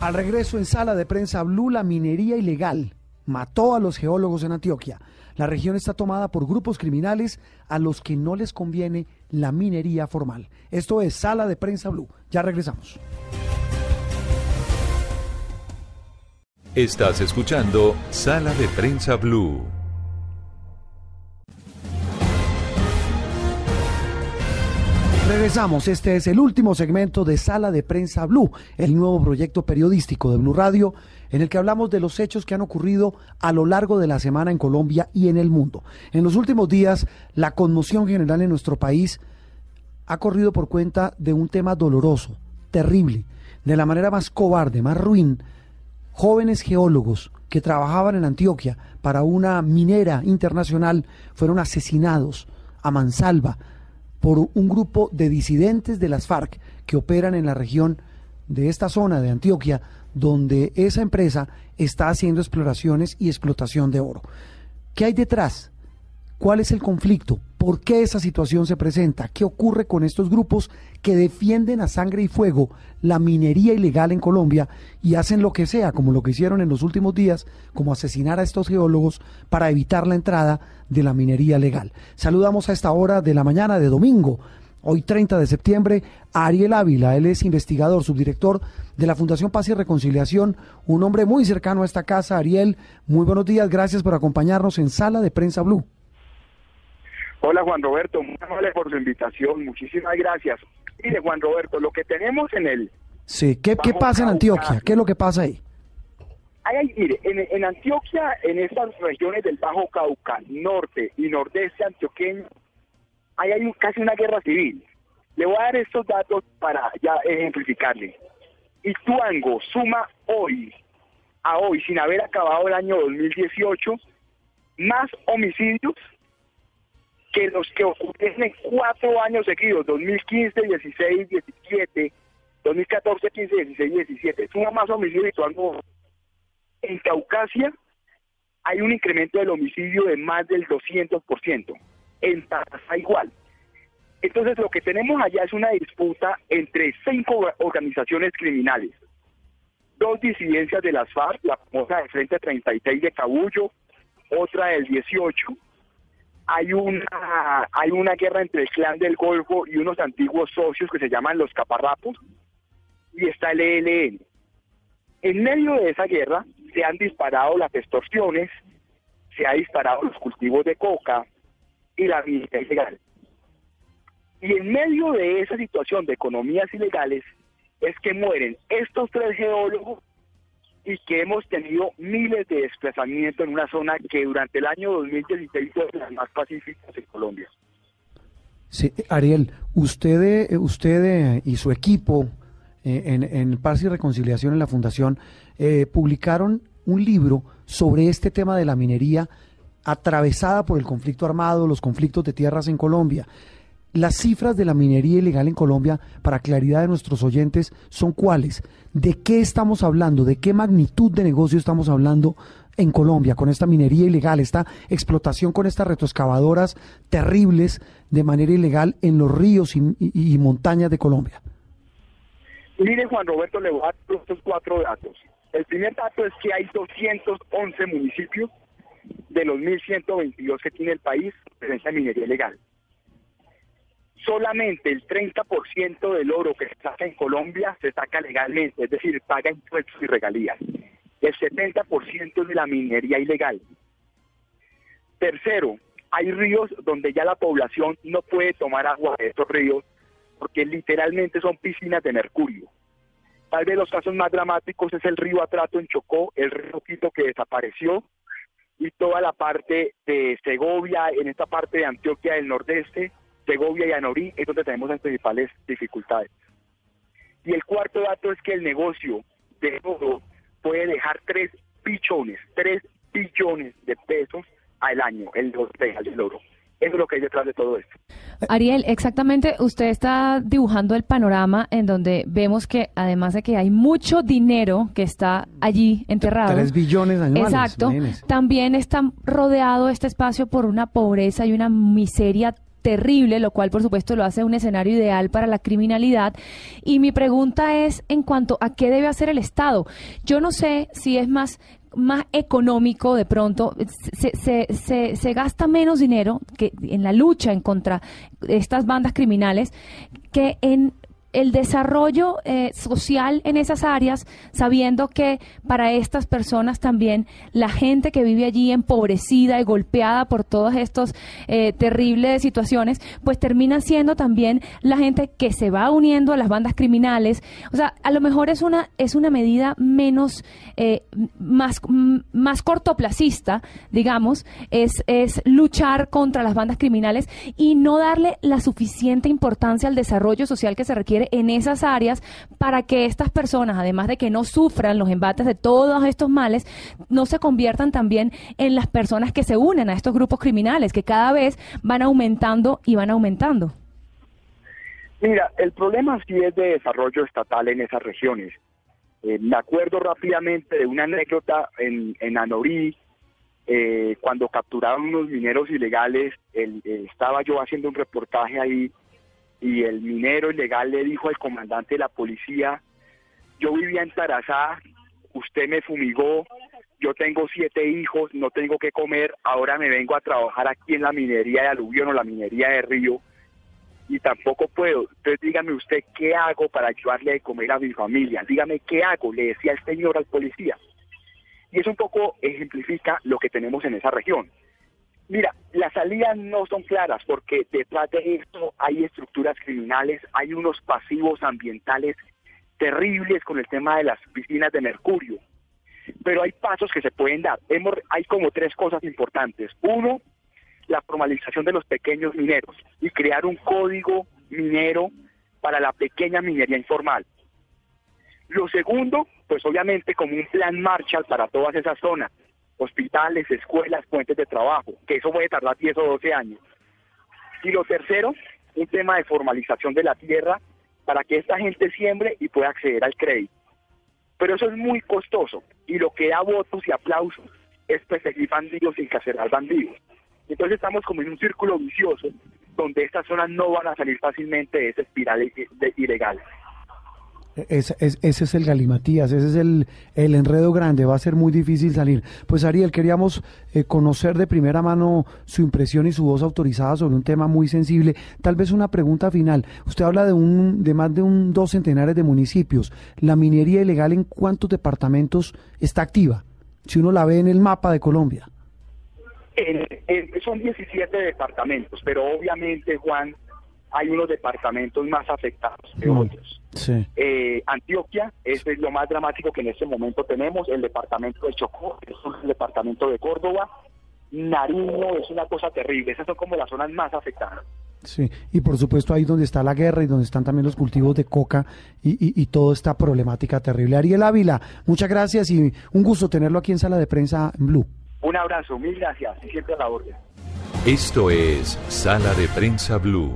Al regreso en sala de prensa Blue, la minería ilegal mató a los geólogos en Antioquia. La región está tomada por grupos criminales a los que no les conviene la minería formal. Esto es Sala de Prensa Blue. Ya regresamos. Estás escuchando Sala de Prensa Blue. Regresamos, este es el último segmento de Sala de Prensa Blue, el nuevo proyecto periodístico de Blue Radio en el que hablamos de los hechos que han ocurrido a lo largo de la semana en Colombia y en el mundo. En los últimos días, la conmoción general en nuestro país ha corrido por cuenta de un tema doloroso, terrible, de la manera más cobarde, más ruin. Jóvenes geólogos que trabajaban en Antioquia para una minera internacional fueron asesinados a mansalva por un grupo de disidentes de las FARC que operan en la región de esta zona de Antioquia, donde esa empresa está haciendo exploraciones y explotación de oro. ¿Qué hay detrás? ¿Cuál es el conflicto? ¿Por qué esa situación se presenta? ¿Qué ocurre con estos grupos que defienden a sangre y fuego la minería ilegal en Colombia y hacen lo que sea, como lo que hicieron en los últimos días, como asesinar a estos geólogos para evitar la entrada de la minería legal? Saludamos a esta hora de la mañana de domingo hoy 30 de septiembre, Ariel Ávila. Él es investigador, subdirector de la Fundación Paz y Reconciliación, un hombre muy cercano a esta casa. Ariel, muy buenos días, gracias por acompañarnos en Sala de Prensa Blue. Hola Juan Roberto, muy amable por su invitación, muchísimas gracias. Mire Juan Roberto, lo que tenemos en el... Sí, ¿qué, ¿qué pasa en Antioquia? ¿Qué es lo que pasa ahí? mire, en, en Antioquia, en estas regiones del Bajo Cauca, norte y nordeste antioqueño, ahí hay casi una guerra civil. Le voy a dar estos datos para ya ejemplificarle. Ituango suma hoy, a hoy, sin haber acabado el año 2018, más homicidios que los que ocurrieron en cuatro años seguidos, 2015, 16, 17, 2014, 15, 16 y 17. Suma más homicidio habitual. En Caucasia hay un incremento del homicidio de más del 200%. En Tarazá igual. Entonces lo que tenemos allá es una disputa entre cinco organizaciones criminales. Dos disidencias de las FARC, la famosa de Frente 36 de Cabullo, otra del 18. Hay una, hay una guerra entre el clan del Golfo y unos antiguos socios que se llaman los caparrapos. Y está el ELN. En medio de esa guerra se han disparado las extorsiones, se ha disparado los cultivos de coca y la minería ilegal. Y en medio de esa situación de economías ilegales es que mueren estos tres geólogos y que hemos tenido miles de desplazamientos en una zona que durante el año 2016 fue de las más pacíficas en Colombia. Sí, Ariel, usted, eh, usted eh, y su equipo eh, en, en, Paz y Reconciliación en la Fundación publicaron un libro sobre este tema de la minería atravesada por el conflicto armado, los conflictos de tierras en Colombia. Las cifras de la minería ilegal en Colombia, para claridad de nuestros oyentes, son cuáles? ¿De qué estamos hablando? ¿De qué magnitud de negocio estamos hablando en Colombia con esta minería ilegal, esta explotación con estas retroexcavadoras terribles de manera ilegal en los ríos y, montañas de Colombia? Mire, Juan Roberto, le voy a dar estos cuatro datos. El primer dato es que hay 211 municipios de los 1.122 que tiene el país presencia minería ilegal solamente el 30% del oro que se saca en Colombia se saca legalmente, es decir, paga impuestos y regalías. El 70% es de la minería ilegal. Tercero, hay ríos donde ya la población no puede tomar agua de estos ríos porque literalmente son piscinas de mercurio. Tal vez los casos más dramáticos es el río Atrato en Chocó, el río Quito que desapareció y toda la parte de Segovia, en esta parte de Antioquia del Nordeste, Segovia y Anorí es donde tenemos las principales dificultades. Y el cuarto dato es que el negocio de oro puede dejar 3 billones, 3 billones de pesos al año, el del oro. Eso es lo que hay detrás de todo esto. Ariel, exactamente, usted está dibujando el panorama en donde vemos que además de que hay mucho dinero que está allí enterrado. 3 billones anuales. Exacto. También está rodeado este espacio por una pobreza y una miseria terrible, lo cual por supuesto lo hace un escenario ideal para la criminalidad. Y mi pregunta es en cuanto a qué debe hacer el Estado. Yo no sé si es más más económico de pronto, se, se, se, se, gasta menos dinero que en la lucha en contra estas bandas criminales que en el desarrollo eh, social en esas áreas, sabiendo que para estas personas también la gente que vive allí empobrecida y golpeada por todas estas eh, terribles situaciones, pues termina siendo también la gente que se va uniendo a las bandas criminales. O sea, a lo mejor es una, es una medida menos, eh, más, más cortoplacista, digamos, es, es luchar contra las bandas criminales y no darle la suficiente importancia al desarrollo social que se requiere en esas áreas para que estas personas, además de que no sufran los embates de todos estos males, no se conviertan también en las personas que se unen a estos grupos criminales, que cada vez van aumentando y van aumentando. Mira, el problema sí es de desarrollo estatal en esas regiones. Eh, me acuerdo rápidamente de una anécdota en, en Anorí, eh, cuando capturaron unos mineros ilegales, eh, estaba yo haciendo un reportaje ahí y el minero ilegal le dijo al comandante de la policía, yo vivía en Tarazá, usted me fumigó, yo tengo siete hijos, no tengo que comer, ahora me vengo a trabajar aquí en la minería de aluvión o la minería de río y tampoco puedo. Entonces dígame usted qué hago para ayudarle a comer a mi familia, dígame qué hago, le decía el señor al policía. Y eso un poco ejemplifica lo que tenemos en esa región. Mira, las salidas no son claras porque detrás de esto hay estructuras criminales, hay unos pasivos ambientales terribles con el tema de las piscinas de mercurio. Pero hay pasos que se pueden dar. hay como tres cosas importantes. Uno, la formalización de los pequeños mineros y crear un código minero para la pequeña minería informal. Lo segundo, pues obviamente como un plan Marshall para todas esas zonas, hospitales, escuelas, puentes de trabajo, que eso puede tardar 10 o 12 años. Y lo tercero, un tema de formalización de la tierra para que esta gente siembre y pueda acceder al crédito. Pero eso es muy costoso y lo que da votos y aplausos es perseguir bandidos y encarcelar bandidos. Entonces estamos como en un círculo vicioso donde estas zonas no van a salir fácilmente de esa espiral ilegal. Es- es- ese es el galimatías, ese es el, el enredo grande, va a ser muy difícil salir. Pues Ariel, queríamos eh, conocer de primera mano su impresión y su voz autorizada sobre un tema muy sensible. Tal vez una pregunta final. Usted habla de, un, de más de un dos centenares de municipios. ¿La minería ilegal en cuántos departamentos está activa? Si uno la ve en el mapa de Colombia. En- en- son 17 departamentos, pero obviamente, Juan, hay unos departamentos más afectados que Mm. otros. Sí. Eh, Antioquia, ese es lo más dramático que en este momento tenemos, el departamento de Chocó, eso es el departamento de Córdoba, Nariño, es una cosa terrible, esas son como las zonas más afectadas. Sí, y por supuesto ahí donde está la guerra y donde están también los cultivos de coca y, y, y toda esta problemática terrible. Ariel Ávila, muchas gracias y un gusto tenerlo aquí en Sala de Prensa en Blue. Un abrazo, mil gracias, y siempre a la orden. Esto es Sala de Prensa Blue.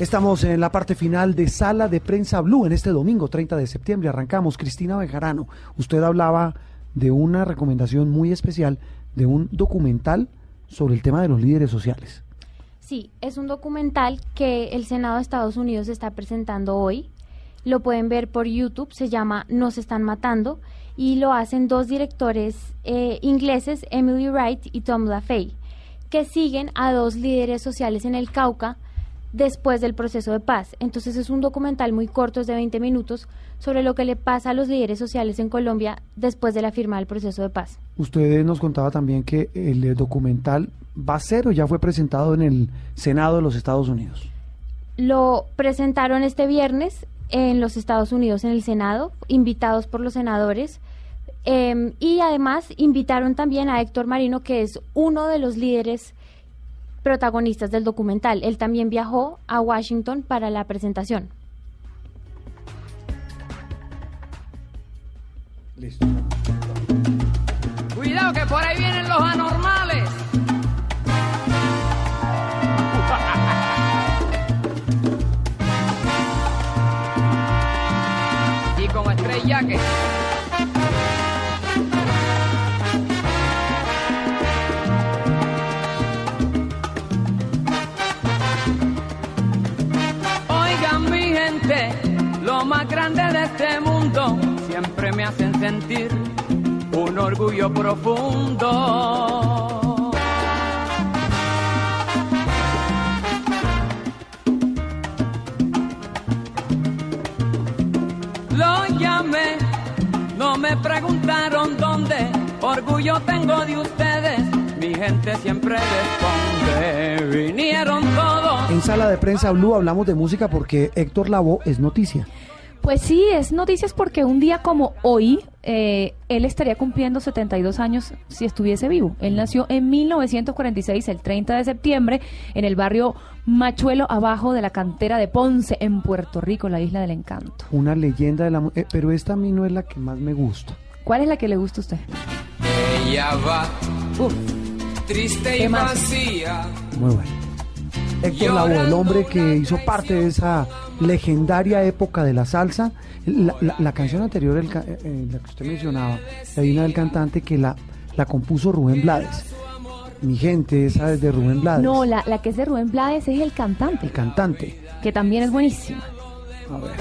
Estamos en la parte final de Sala de Prensa Blue en este domingo 30 de septiembre. Arrancamos. Cristina Bejarano, usted hablaba de una recomendación muy especial de un documental sobre el tema de los líderes sociales. Sí, es un documental que el Senado de Estados Unidos está presentando hoy. Lo pueden ver por YouTube, se llama Nos están matando y lo hacen dos directores eh, ingleses, Emily Wright y Tom LaFay, que siguen a dos líderes sociales en el Cauca después del proceso de paz. Entonces es un documental muy corto, es de 20 minutos, sobre lo que le pasa a los líderes sociales en Colombia después de la firma del proceso de paz. Usted nos contaba también que el documental va a ser o ya fue presentado en el Senado de los Estados Unidos. Lo presentaron este viernes en los Estados Unidos, en el Senado, invitados por los senadores. eh, y además invitaron también a Héctor Marino, que es uno de los líderes protagonistas del documental. Él también viajó a Washington para la presentación. Listo. Cuidado que por ahí vienen los anormales. y como estrella que lo más grande de este mundo siempre me hacen sentir un orgullo profundo. Lo llamé, no me preguntaron dónde, orgullo tengo de ustedes, mi gente siempre responde, vinieron todos. En Sala de Prensa Blue hablamos de música porque Héctor Lavoe es noticia. Pues sí, es noticias porque un día como hoy, eh, él estaría cumpliendo 72 años si estuviese vivo. Él nació en 1946, el 30 de septiembre, en el barrio Machuelo, abajo de la cantera de Ponce, en Puerto Rico, la isla del encanto. Una leyenda de la eh, pero esta a mí no es la que más me gusta. ¿Cuál es la que le gusta a usted? Ella va triste y vacía. Muy bueno. Héctor Lavoe, el hombre que hizo parte de esa legendaria época de la salsa. La, la- la canción anterior, el ca- eh, la que usted mencionaba, la Divina del Cantante, que la, la compuso Rubén Blades. Mi gente, esa es de Rubén Blades. No, la, la que es de Rubén Blades es el cantante, El cantante. que también es buenísima. A ver.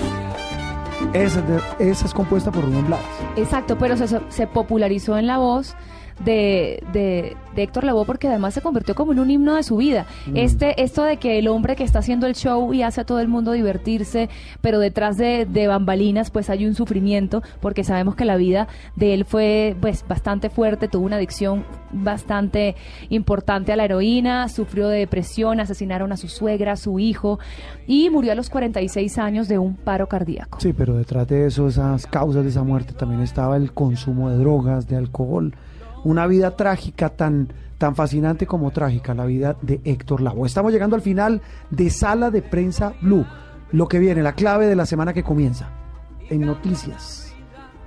Esa es, de- esa es compuesta por Rubén Blades. Exacto, pero se, se popularizó en la voz de, de, de Héctor Lavoe porque además se convirtió como en un himno de su vida. Mm. Este, esto de que el hombre que está haciendo el show y hace a todo el mundo divertirse, pero detrás de, de bambalinas pues hay un sufrimiento porque sabemos que la vida de él fue pues bastante fuerte, tuvo una adicción bastante importante a la heroína, sufrió de depresión, asesinaron a su suegra, a su hijo y murió a los 46 años de un paro cardíaco. Sí, pero detrás de eso, esas causas de esa muerte, también estaba el consumo de drogas, de alcohol. Una vida trágica, tan, tan fascinante como trágica, la vida de Héctor Lavoe. Estamos llegando al final de Sala de Prensa Blue. Lo que viene, la clave de la semana que comienza. En noticias.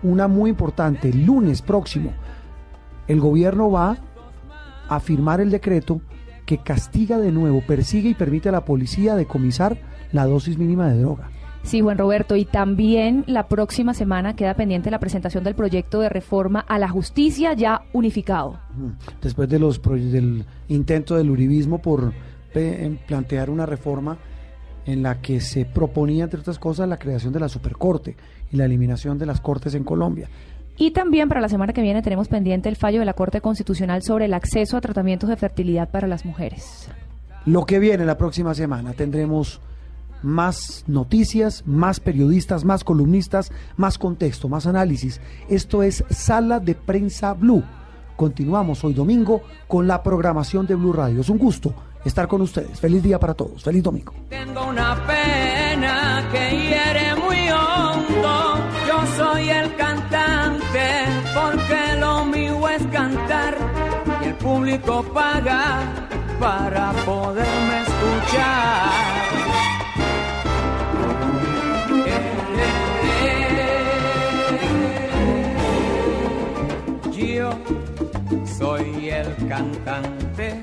Una muy importante, lunes próximo, el gobierno va a firmar el decreto que castiga de nuevo, persigue y permite a la policía decomisar la dosis mínima de droga. Sí, Juan Roberto, y también la próxima semana queda pendiente la presentación del proyecto de reforma a la justicia ya unificado. Después de los del intento del uribismo por en plantear una reforma en la que se proponía, entre otras cosas, la creación de la supercorte y la eliminación de las cortes en Colombia. Y también para la semana que viene tenemos pendiente el fallo de la Corte Constitucional sobre el acceso a tratamientos de fertilidad para las mujeres. Lo que viene la próxima semana tendremos más noticias, más periodistas, más columnistas, más contexto, más análisis. Esto es Sala de Prensa Blue. Continuamos hoy domingo con la programación de Blue Radio. Es un gusto estar con ustedes. Feliz día para todos. Feliz domingo. Tengo una pena que hiere muy hondo. Yo soy el cantante porque lo mío es cantar el público paga para poderme escuchar. Soy el cantante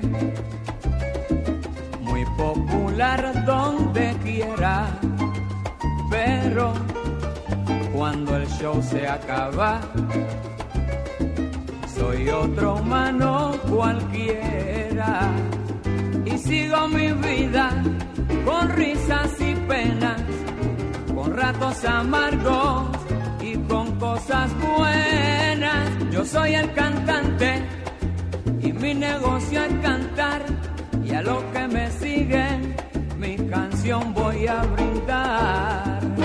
muy popular donde quiera, pero cuando el show se acaba, soy otro humano cualquiera y sigo mi vida con risas y penas, con ratos amargos y con cosas buenas. Yo soy el cantante mi negocio es cantar y a los que me siguen mi canción voy a brindar.